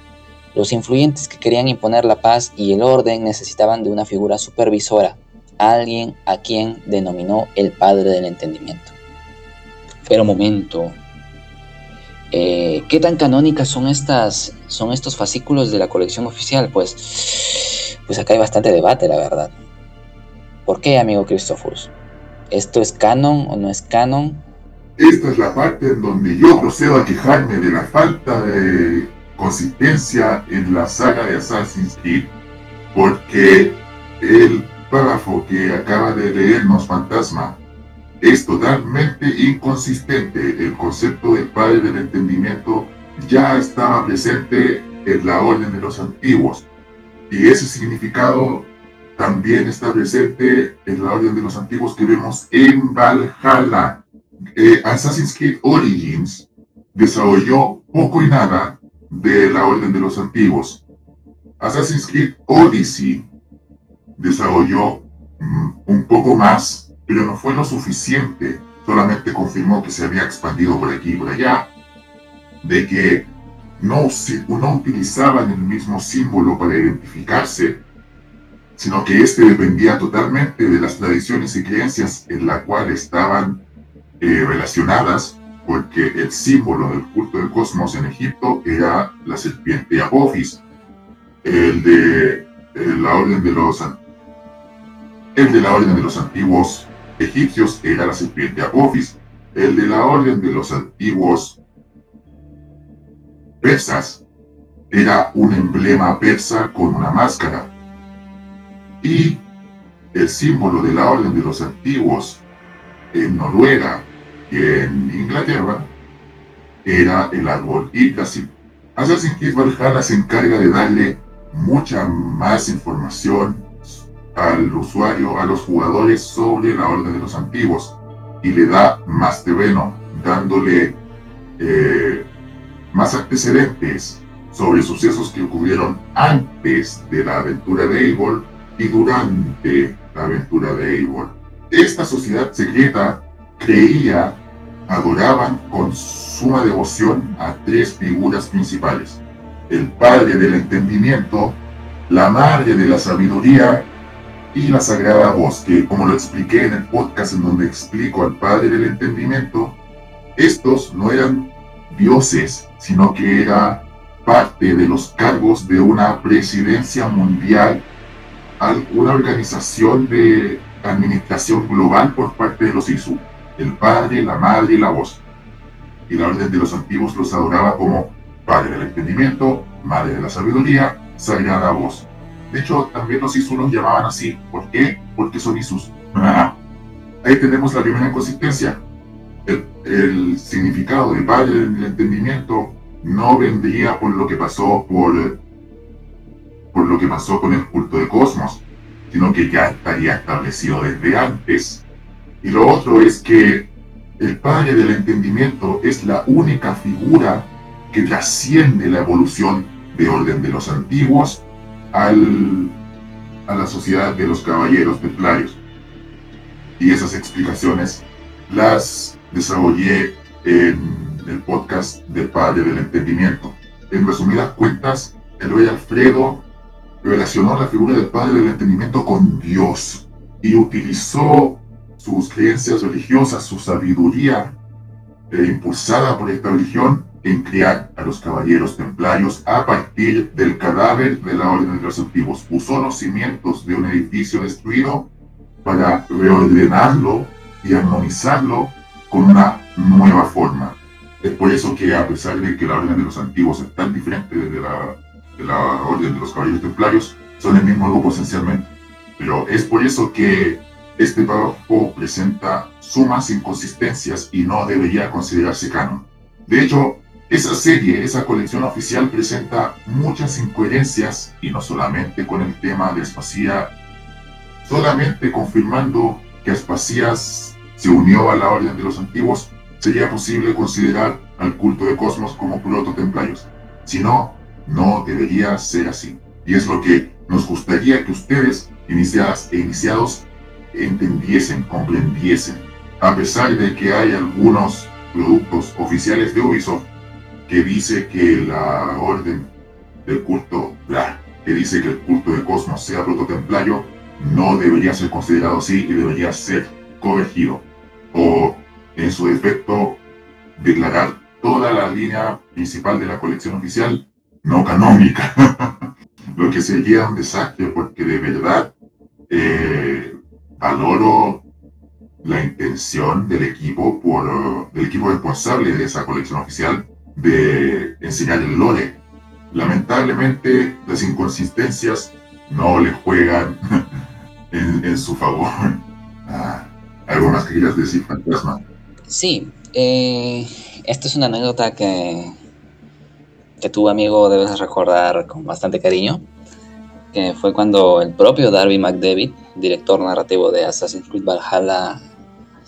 Los influyentes que querían imponer la paz y el orden necesitaban de una figura supervisora, alguien a quien denominó el padre del entendimiento. Pero momento, eh, ¿Qué tan canónicas son, estas, son estos fascículos de la colección oficial? Pues, pues acá hay bastante debate, la verdad. ¿Por qué, amigo Christophorus? ¿Esto es canon o no es canon? Esta es la parte en donde yo procedo a quejarme de la falta de consistencia en la saga de Assassin's Creed, porque el párrafo que acaba de leernos Fantasma es totalmente inconsistente. El concepto del Padre del Entendimiento ya estaba presente en la orden de los antiguos. Y ese significado también está presente en la orden de los antiguos que vemos en Valhalla. Eh, Assassin's Creed Origins desarrolló poco y nada de la orden de los antiguos. Assassin's Creed Odyssey desarrolló mm, un poco más pero no fue lo suficiente, solamente confirmó que se había expandido por aquí y por allá, de que no, no utilizaban el mismo símbolo para identificarse, sino que éste dependía totalmente de las tradiciones y creencias en las cuales estaban eh, relacionadas, porque el símbolo del culto del cosmos en Egipto era la serpiente Apophis, el de la orden de los el de la orden de los antiguos egipcios era la serpiente Apophis, el de la orden de los antiguos persas era un emblema persa con una máscara. Y el símbolo de la orden de los antiguos en Noruega y en Inglaterra era el árbol Yggdrasil. Assassin's Creed Valhalla se encarga de darle mucha más información al usuario, a los jugadores sobre la orden de los antiguos y le da más terreno, dándole eh, más antecedentes sobre sucesos que ocurrieron antes de la aventura de Eivor y durante la aventura de Eivor. Esta sociedad secreta creía, adoraban con suma devoción a tres figuras principales. El padre del entendimiento, la madre de la sabiduría y la sagrada voz, que como lo expliqué en el podcast en donde explico al padre del entendimiento, estos no eran dioses, sino que era parte de los cargos de una presidencia mundial, una organización de administración global por parte de los Isu, el padre, la madre y la voz. Y la orden de los antiguos los adoraba como padre del entendimiento, madre de la sabiduría, sagrada voz. De hecho, también los Isu los llamaban así. ¿Por qué? Porque son Isus. Ahí tenemos la primera inconsistencia. El, significado de padre del entendimiento no vendría por lo que pasó por, por lo que pasó con el culto de Cosmos, sino que ya estaría establecido desde antes. Y lo otro es que el Padre del Entendimiento es la única figura que trasciende la evolución de orden de los antiguos a la sociedad de los caballeros templarios. Y esas explicaciones las desarrollé en el podcast del Padre del Entendimiento. En resumidas cuentas, el rey Alfredo relacionó la figura del Padre del Entendimiento con Dios y utilizó sus creencias religiosas, su sabiduría eh, impulsada por esta religión en crear a los caballeros templarios a partir del cadáver de la Orden de los Antiguos. Usó los cimientos de un edificio destruido para reordenarlo y armonizarlo con una nueva forma. Es por eso que a pesar de que la orden de los antiguos es tan diferente de la, de la orden de los caballeros templarios, son el mismo grupo esencialmente. Pero es por eso que este trabajo presenta sumas inconsistencias y no debería considerarse canon. De hecho, esa serie, esa colección oficial presenta muchas incoherencias y no solamente con el tema de Aspasia, solamente confirmando que Aspasia se unió a la orden de los antiguos sería posible considerar al culto de Cosmos como proto-templarios. Si no, no debería ser así. Y es lo que nos gustaría que ustedes, iniciadas e iniciados, entendiesen, comprendiesen. A pesar de que hay algunos productos oficiales de Ubisoft que dice que la orden del culto, que dice que el culto de Cosmos sea prototemplario, no debería ser considerado así y debería ser corregido. O en su defecto, declarar toda la línea principal de la colección oficial no canónica, lo que sería un desastre porque de verdad eh, valoro la intención del equipo, por, del equipo responsable de esa colección oficial de enseñar el lore. Lamentablemente las inconsistencias no le juegan en, su favor. Ah, ¿Algo más que quieras decir, Fantasma? Sí, eh, esta es una anécdota que, que tu amigo debes recordar con bastante cariño, que fue cuando el propio Darby McDavid, director narrativo de Assassin's Creed Valhalla,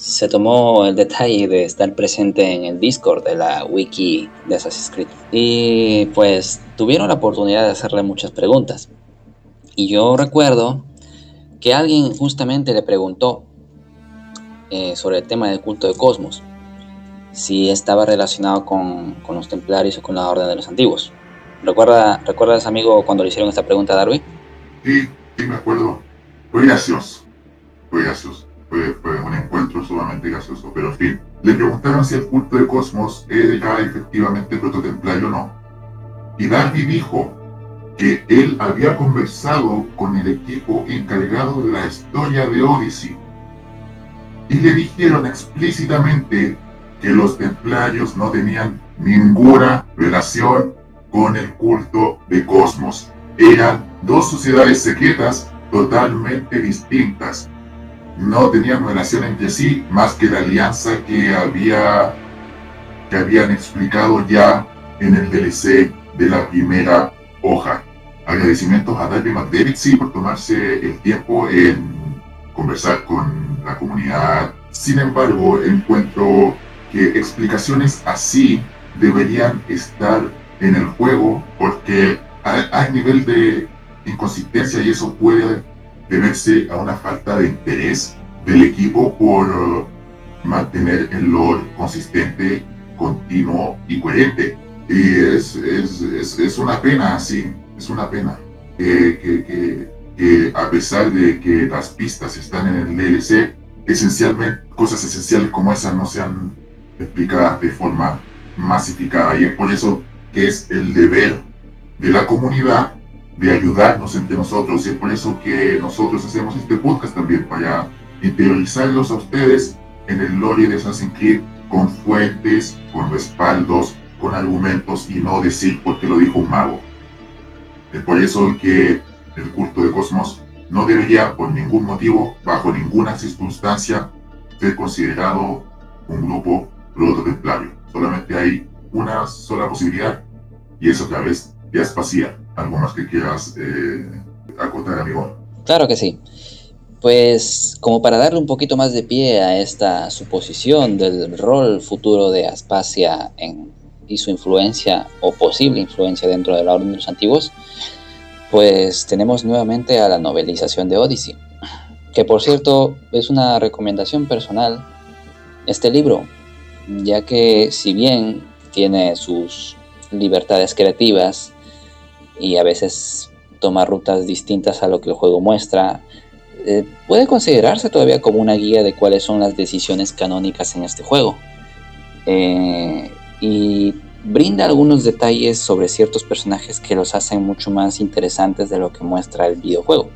se tomó el detalle de estar presente en el Discord de la wiki de Assassin's Creed. Y pues tuvieron la oportunidad de hacerle muchas preguntas. Y yo recuerdo que alguien justamente le preguntó eh, sobre el tema del culto de Cosmos, si estaba relacionado con, los templarios o con la orden de los antiguos. ¿Recuerda, ¿Recuerdas, amigo, cuando le hicieron esta pregunta a Darby? Sí, Sí, me acuerdo. Fue gracioso. Fue gracioso. Fue, un encuentro sumamente gracioso. Pero en fin, le preguntaron si el culto de Cosmos era efectivamente prototemplario o no. Y Darby dijo que él había conversado con el equipo encargado de la historia de Odyssey. Y le dijeron explícitamente que los templarios no tenían ninguna relación con el culto de Cosmos. Eran dos sociedades secretas totalmente distintas. No tenían relación entre sí más que la alianza que había que habían explicado ya en el DLC de la primera hoja. Agradecimientos a Darby McDavid sí por tomarse el tiempo en conversar con la comunidad. Sin embargo, encuentro que explicaciones así deberían estar en el juego porque hay, nivel de inconsistencia y eso puede deberse a una falta de interés del equipo por uh, mantener el lore consistente, continuo y coherente. Y es, es, es, una pena, sí, es una pena que, que, que, a pesar de que las pistas están en el DLC, esencialmente cosas esenciales como esas no sean explicadas de forma masificada. Y es por eso que es el deber de la comunidad de ayudarnos entre nosotros. Y es por eso que nosotros hacemos este podcast también, para interiorizarlos a ustedes en el lore de Assassin's Creed con fuentes, con respaldos, con argumentos y no decir porque lo dijo un mago. Es por eso que el culto de Cosmos no debería por ningún motivo, bajo ninguna circunstancia, ser considerado un grupo prototemplario. Solamente hay una sola posibilidad y es a través de Aspasia. ¿Algo más que quieras eh, acotar, amigo? Claro que sí. Pues como para darle un poquito más de pie a esta suposición del rol futuro de Aspasia y su influencia o posible influencia dentro de la Orden de los Antiguos, pues tenemos nuevamente a la novelización de Odyssey, que por cierto es una recomendación personal. Este libro ya que si bien tiene sus libertades creativas y a veces toma rutas distintas a lo que el juego muestra, eh, puede considerarse todavía como una guía de cuáles son las decisiones canónicas en este juego. Eh, y brinda algunos detalles sobre ciertos personajes que los hacen mucho más interesantes de lo que muestra el videojuego.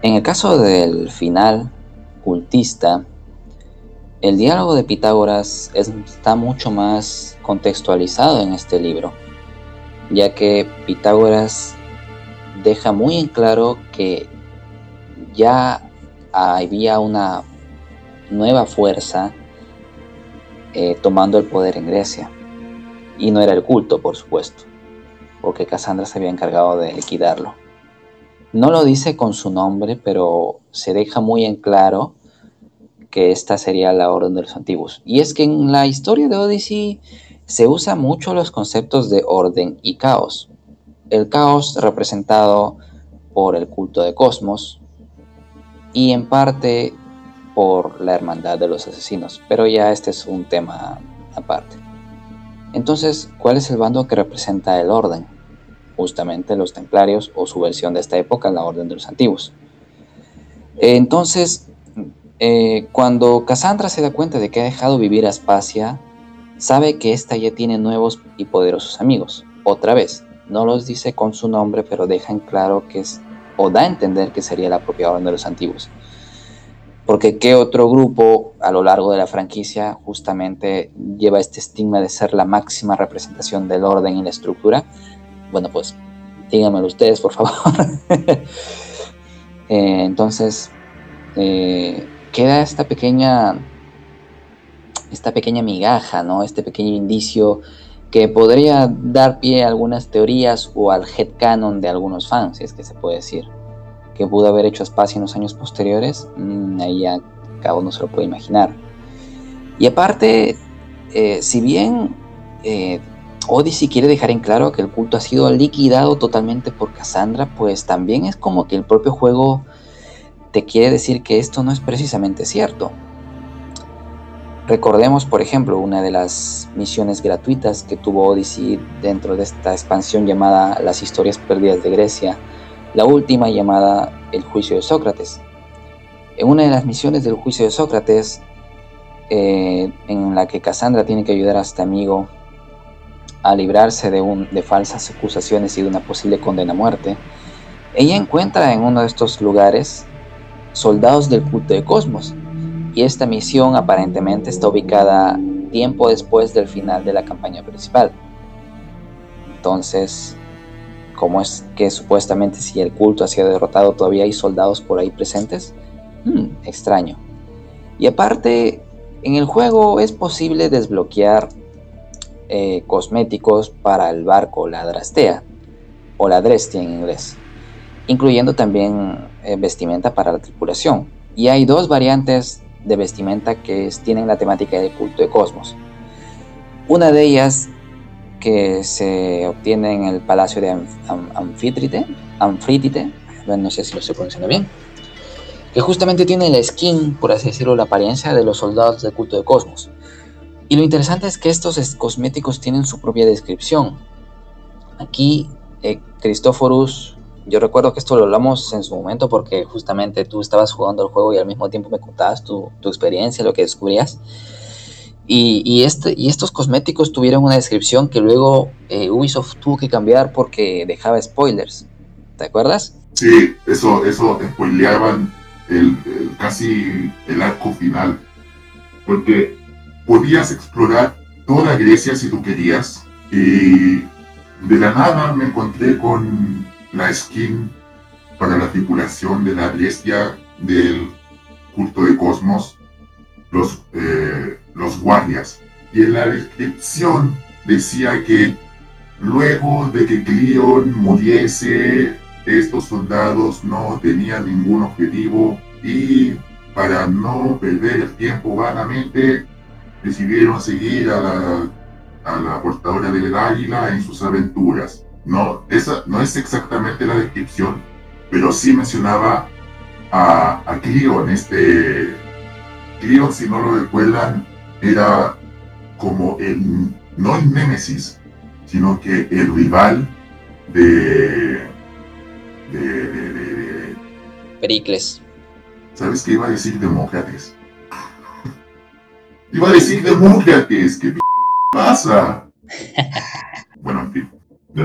En el caso del final cultista, el diálogo de Pitágoras está mucho más contextualizado en este libro, ya que Pitágoras deja muy en claro que ya había una nueva fuerza eh, tomando el poder en Grecia. Y no era el culto, por supuesto, porque Cassandra se había encargado de liquidarlo. No lo dice con su nombre, pero se deja muy en claro que esta sería la orden de los antiguos. Y es que en la historia de Odyssey se usa mucho los conceptos de orden y caos. El caos representado por el culto de Cosmos y en parte por la hermandad de los asesinos, pero ya este es un tema aparte. Entonces, ¿cuál es el bando que representa el orden? Justamente los templarios o su versión de esta época, la orden de los antiguos. Entonces, eh, cuando Cassandra se da cuenta de que ha dejado vivir a Aspasia, sabe que ésta ya tiene nuevos y poderosos amigos. Otra vez, no los dice con su nombre, pero deja claro que es, o da a entender que sería la propia Orden de los Antiguos. Porque qué otro grupo a lo largo de la franquicia justamente lleva este estigma de ser la máxima representación del orden y la estructura. Bueno, pues díganmelo ustedes, por favor. Eh, entonces, eh, queda esta pequeña, esta pequeña migaja, ¿no? Este pequeño indicio que podría dar pie a algunas teorías o al headcanon de algunos fans, si es que se puede decir. Que pudo haber hecho espacio en los años posteriores, mm, ahí ya cada uno se lo puede imaginar. Y aparte, eh, si bien eh, Odyssey quiere dejar en claro que el culto ha sido liquidado totalmente por Cassandra, pues también es como que el propio juego te quiere decir que esto no es precisamente cierto. Recordemos, por ejemplo, una de las misiones gratuitas que tuvo Odyssey dentro de esta expansión llamada Las historias perdidas de Grecia, La última llamada El juicio de Sócrates. En una de las misiones del juicio de Sócrates, eh, en la que Cassandra tiene que ayudar a este amigo a librarse de, de falsas acusaciones y de una posible condena a muerte, ella encuentra en uno de estos lugares soldados del culto de Cosmos, y esta misión aparentemente está ubicada tiempo después del final de la campaña principal. Entonces, ¿cómo es que supuestamente si el culto ha sido derrotado todavía hay soldados por ahí presentes? Hmm, extraño. Y aparte, en el juego es posible desbloquear eh, cosméticos para el barco, la Drastea, o la Drestia en inglés, incluyendo también eh, vestimenta para la tripulación. Y hay dos variantes de vestimenta que tienen la temática del culto de Cosmos. Una de ellas que se obtiene en el palacio de Anfítrite, no sé si lo estoy pronunciando bien, que justamente tiene la skin, por así decirlo, la apariencia de los soldados del culto de Cosmos. Y lo interesante es que estos cosméticos tienen su propia descripción. Aquí eh, Cristóforos yo recuerdo que esto lo hablamos en su momento porque justamente tú estabas jugando el juego y al mismo tiempo me contabas tu, experiencia, lo que descubrías. Y, este, y estos cosméticos tuvieron una descripción que luego eh, Ubisoft tuvo que cambiar porque dejaba spoilers. ¿Te acuerdas? Sí, eso, eso spoileaban el, casi el arco final. Porque podías explorar toda Grecia si tú querías. Y de la nada me encontré con la skin para la tripulación de la bestia del culto de Cosmos, los, eh, los guardias. Y en la descripción decía que luego de que Cleon muriese, estos soldados no tenían ningún objetivo y para no perder el tiempo vanamente, decidieron seguir a la, a la portadora del águila en sus aventuras. No, esa no es exactamente la descripción, pero sí mencionaba a, a Cleon. Este Cleon, si no lo recuerdan, era como el, no el Némesis, sino que el rival de, de, de, Pericles. ¿Sabes qué iba a decir Demócrates? iba a decir Demócrates, ¿qué pasa? bueno, en fin. De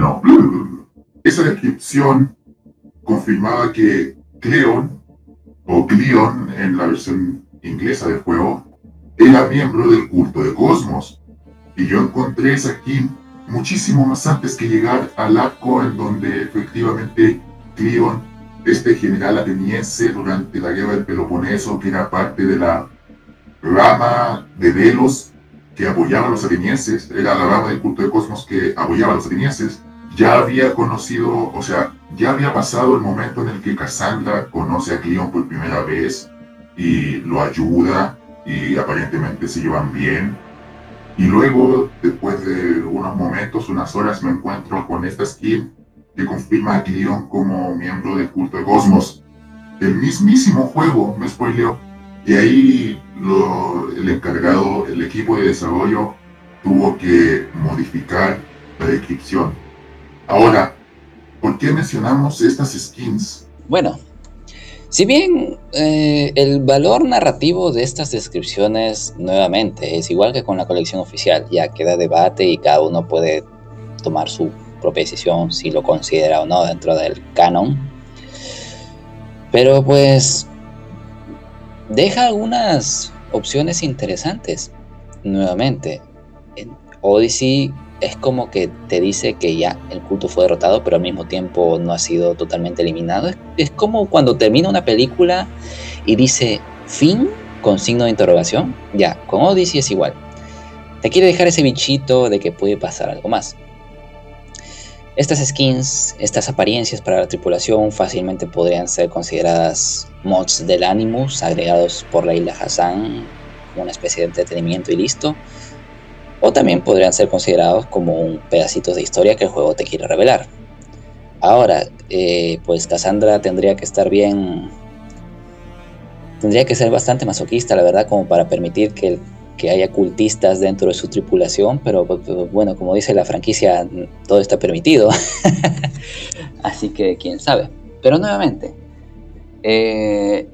Esa descripción confirmaba que Cleon, o Cleon en la versión inglesa del juego, era miembro del culto de Cosmos. Y yo encontré esa skin muchísimo más antes que llegar al arco en donde efectivamente Cleon, este general ateniense durante la guerra del Peloponeso, que era parte de la rama de Delos que apoyaba a los atenienses, era la rama del culto de Cosmos que apoyaba a los atenienses, ya había conocido, o sea, ya había pasado el momento en el que Cassandra conoce a Cleon por primera vez y lo ayuda y aparentemente se llevan bien. Y luego, después de unos momentos, unas horas, me encuentro con esta skin que confirma a Cleon como miembro del culto de Cosmos. El mismísimo juego me spoileó. Y ahí el encargado, el equipo de desarrollo, tuvo que modificar la descripción. Ahora, ¿por qué mencionamos estas skins? Bueno, si bien eh, el valor narrativo de estas descripciones nuevamente es igual que con la colección oficial, ya queda debate y cada uno puede tomar su propia decisión si lo considera o no dentro del canon. Pero pues deja algunas opciones interesantes. Nuevamente, en Odyssey es como que te dice que ya el culto fue derrotado, pero al mismo tiempo no ha sido totalmente eliminado. Es, como cuando termina una película y dice fin con signo de interrogación. Ya, con Odyssey es igual. Te quiere dejar ese bichito de que puede pasar algo más. Estas skins, estas apariencias para la tripulación fácilmente podrían ser consideradas mods del Animus agregados por la isla Hassan, una especie de entretenimiento y listo. O también podrían ser considerados como un pedacito de historia que el juego te quiere revelar. Ahora, eh, pues Cassandra tendría que estar bien. Tendría que ser bastante masoquista, la verdad, como para permitir que, que haya cultistas dentro de su tripulación, pero pues, bueno, como dice la franquicia, todo está permitido. Así que quién sabe. Pero nuevamente, eh,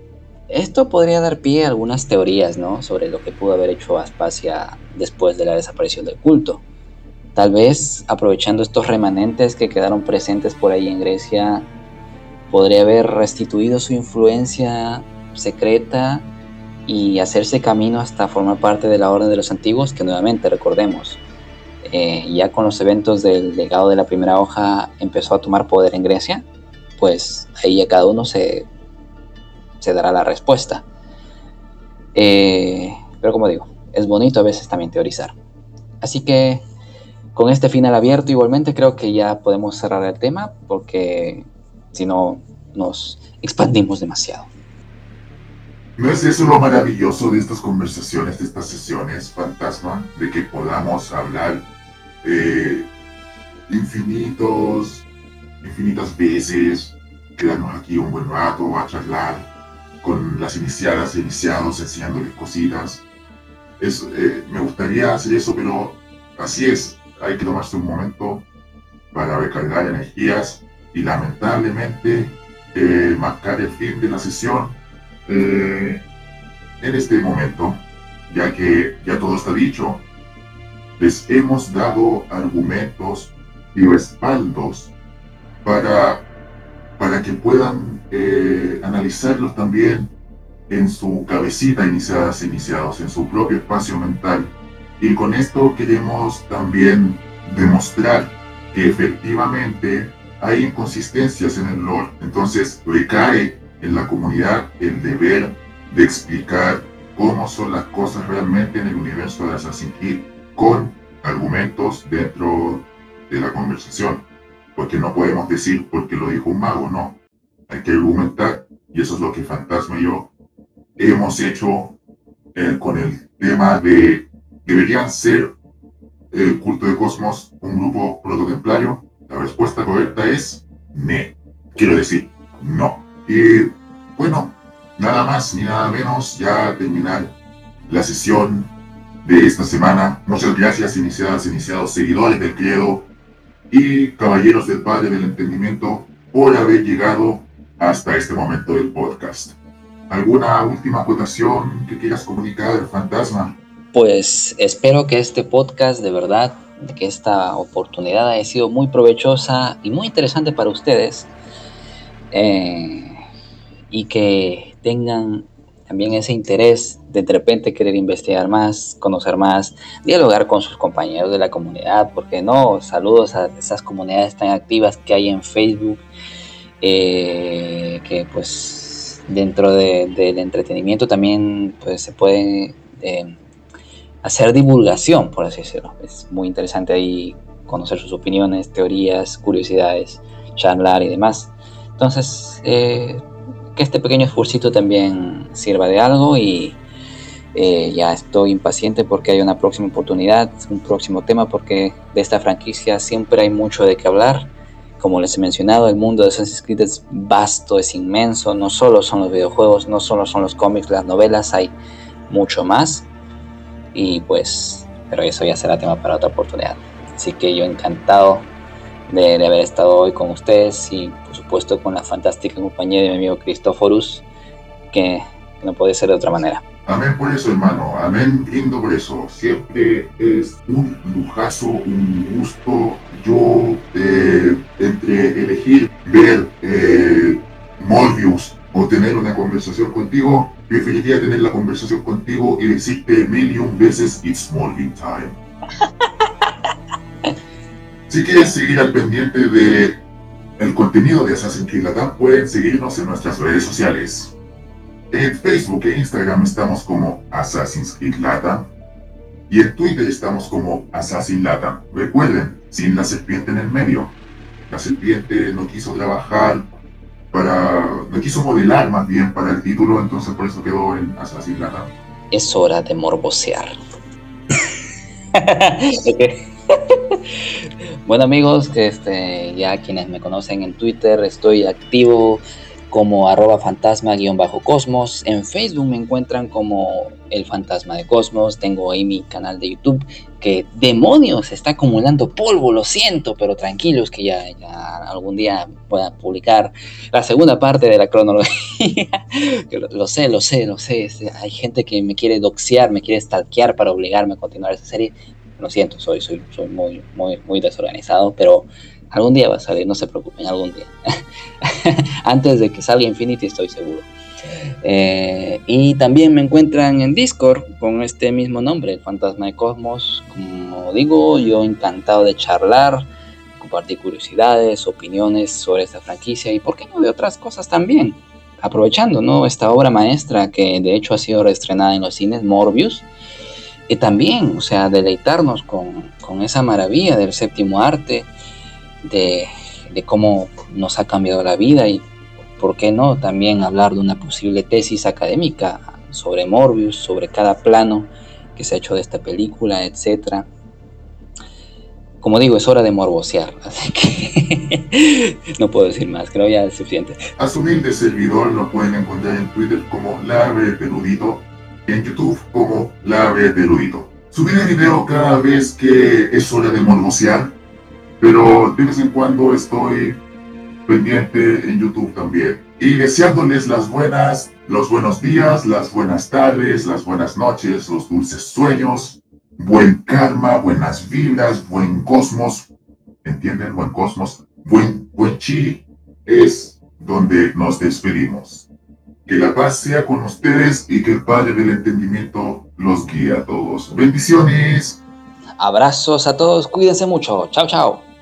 esto podría dar pie a algunas teorías ¿no? sobre lo que pudo haber hecho Aspasia después de la desaparición del culto. Tal vez aprovechando estos remanentes que quedaron presentes por ahí en Grecia, podría haber restituido su influencia secreta y hacerse camino hasta formar parte de la Orden de los Antiguos, que nuevamente recordemos, eh, ya con los eventos del legado de la primera hoja empezó a tomar poder en Grecia, pues ahí ya cada uno se se dará la respuesta. Eh, pero como digo, es bonito a veces también teorizar. Así que con este final abierto igualmente creo que ya podemos cerrar el tema porque si no nos expandimos demasiado. ¿No es eso lo maravilloso de estas conversaciones, de estas sesiones, fantasma? De que podamos hablar eh, infinitos, infinitas veces, quedarnos aquí un buen rato a charlar con las iniciadas e iniciados enseñándoles cositas. Es, eh, me gustaría hacer eso, pero así es. Hay que tomarse un momento para recargar energías y lamentablemente eh, marcar el fin de la sesión eh, en este momento, ya que ya todo está dicho. Les hemos dado argumentos y respaldos para para que puedan eh, analizarlos también en su cabecita iniciadas, iniciados, en su propio espacio mental. Y con esto queremos también demostrar que efectivamente hay inconsistencias en el lore. Entonces recae en la comunidad el deber de explicar cómo son las cosas realmente en el universo de Assassin's Creed con argumentos dentro de la conversación porque no podemos decir porque lo dijo un mago, no. Hay que argumentar, y eso es lo que Fantasma y yo hemos hecho eh, con el tema de deberían ser el culto de Cosmos un grupo prototemplario. La respuesta correcta es ne. Quiero decir, no. Y bueno, nada más ni nada menos, ya terminar la sesión de esta semana. Muchas gracias, iniciadas, iniciados, seguidores del credo, y caballeros del Padre del Entendimiento por haber llegado hasta este momento del podcast. ¿Alguna última acotación que quieras comunicar, Fantasma? Pues espero que este podcast de verdad, que esta oportunidad haya sido muy provechosa y muy interesante para ustedes eh, y que tengan también ese interés de de repente querer investigar más, conocer más, dialogar con sus compañeros de la comunidad, porque no, saludos a esas comunidades tan activas que hay en Facebook, eh, que pues dentro del entretenimiento también pues se puede eh, hacer divulgación, por así decirlo. Es muy interesante ahí conocer sus opiniones, teorías, curiosidades, charlar y demás. Entonces, eh, que este pequeño esfuerzo también sirva de algo y eh, ya estoy impaciente porque hay una próxima oportunidad, un próximo tema, porque de esta franquicia siempre hay mucho de qué hablar. Como les he mencionado, el mundo de Assassin's Creed es vasto, es inmenso. No solo son los videojuegos, no solo son los cómics, las novelas, hay mucho más. Y pues, pero eso ya será tema para otra oportunidad. Así que yo encantado de, de haber estado hoy con ustedes y por supuesto con la fantástica compañía de mi amigo Cristóforus, que no puede ser de otra manera. Amén por eso, hermano. Amén, brindo por eso. Siempre es un lujazo, un gusto. Yo, eh, entre elegir ver eh, Morbius o tener una conversación contigo, preferiría tener la conversación contigo y decirte mil y un veces It's Morning Time. si quieres seguir al pendiente de el contenido de Assassin's Creed Latam, pueden seguirnos en nuestras redes sociales. En Facebook e Instagram estamos como Assassin's Creed Latam y en Twitter estamos como Assassin Latam. Recuerden, sin la serpiente en el medio. La serpiente no quiso trabajar para, no quiso modelar más bien para el título, entonces por eso quedó en Assassin Latam. Es hora de morbosear. bueno amigos, este, ya quienes me conocen en Twitter, estoy activo como arroba fantasma-cosmos. En Facebook me encuentran como el fantasma de Cosmos. Tengo ahí mi canal de YouTube que demonios, está acumulando polvo, lo siento, pero tranquilos que ya, algún día pueda publicar la segunda parte de la cronología. lo, sé, lo sé, lo sé. Hay gente que me quiere doxear, me quiere stalkear para obligarme a continuar esa serie. Lo siento, soy, soy, soy muy, muy, muy desorganizado, pero algún día va a salir, no se preocupen, algún día. Antes de que salga Infinity estoy seguro. Eh, y también me encuentran en Discord con este mismo nombre, Fantasma de Cosmos. Como digo, yo encantado de charlar, compartir curiosidades, opiniones sobre esta franquicia y por qué no de otras cosas también. Aprovechando ¿no? esta obra maestra que de hecho ha sido reestrenada en los cines, Morbius. Y también, o sea, deleitarnos con, con esa maravilla del séptimo arte, de, de cómo nos ha cambiado la vida y ¿por qué no? También hablar de una posible tesis académica sobre Morbius, sobre cada plano que se ha hecho de esta película, etc. Como digo, es hora de morbosear, así que no puedo decir más, creo ya es suficiente. A su humilde servidor lo pueden encontrar en Twitter como La y en YouTube como La Ave Peludito. Subiré video cada vez que es hora de morbosear, pero de vez en cuando estoy pendiente en YouTube también. Y deseándoles las buenas, los buenos días, las buenas tardes, las buenas noches, los dulces sueños, buen karma, buenas vibras, buen cosmos. ¿Entienden? Buen cosmos. Buen, buen chi es donde nos despedimos. Que la paz sea con ustedes y que el Padre del Entendimiento los guíe a todos. Bendiciones. Abrazos a todos, cuídense mucho. Chao, chao.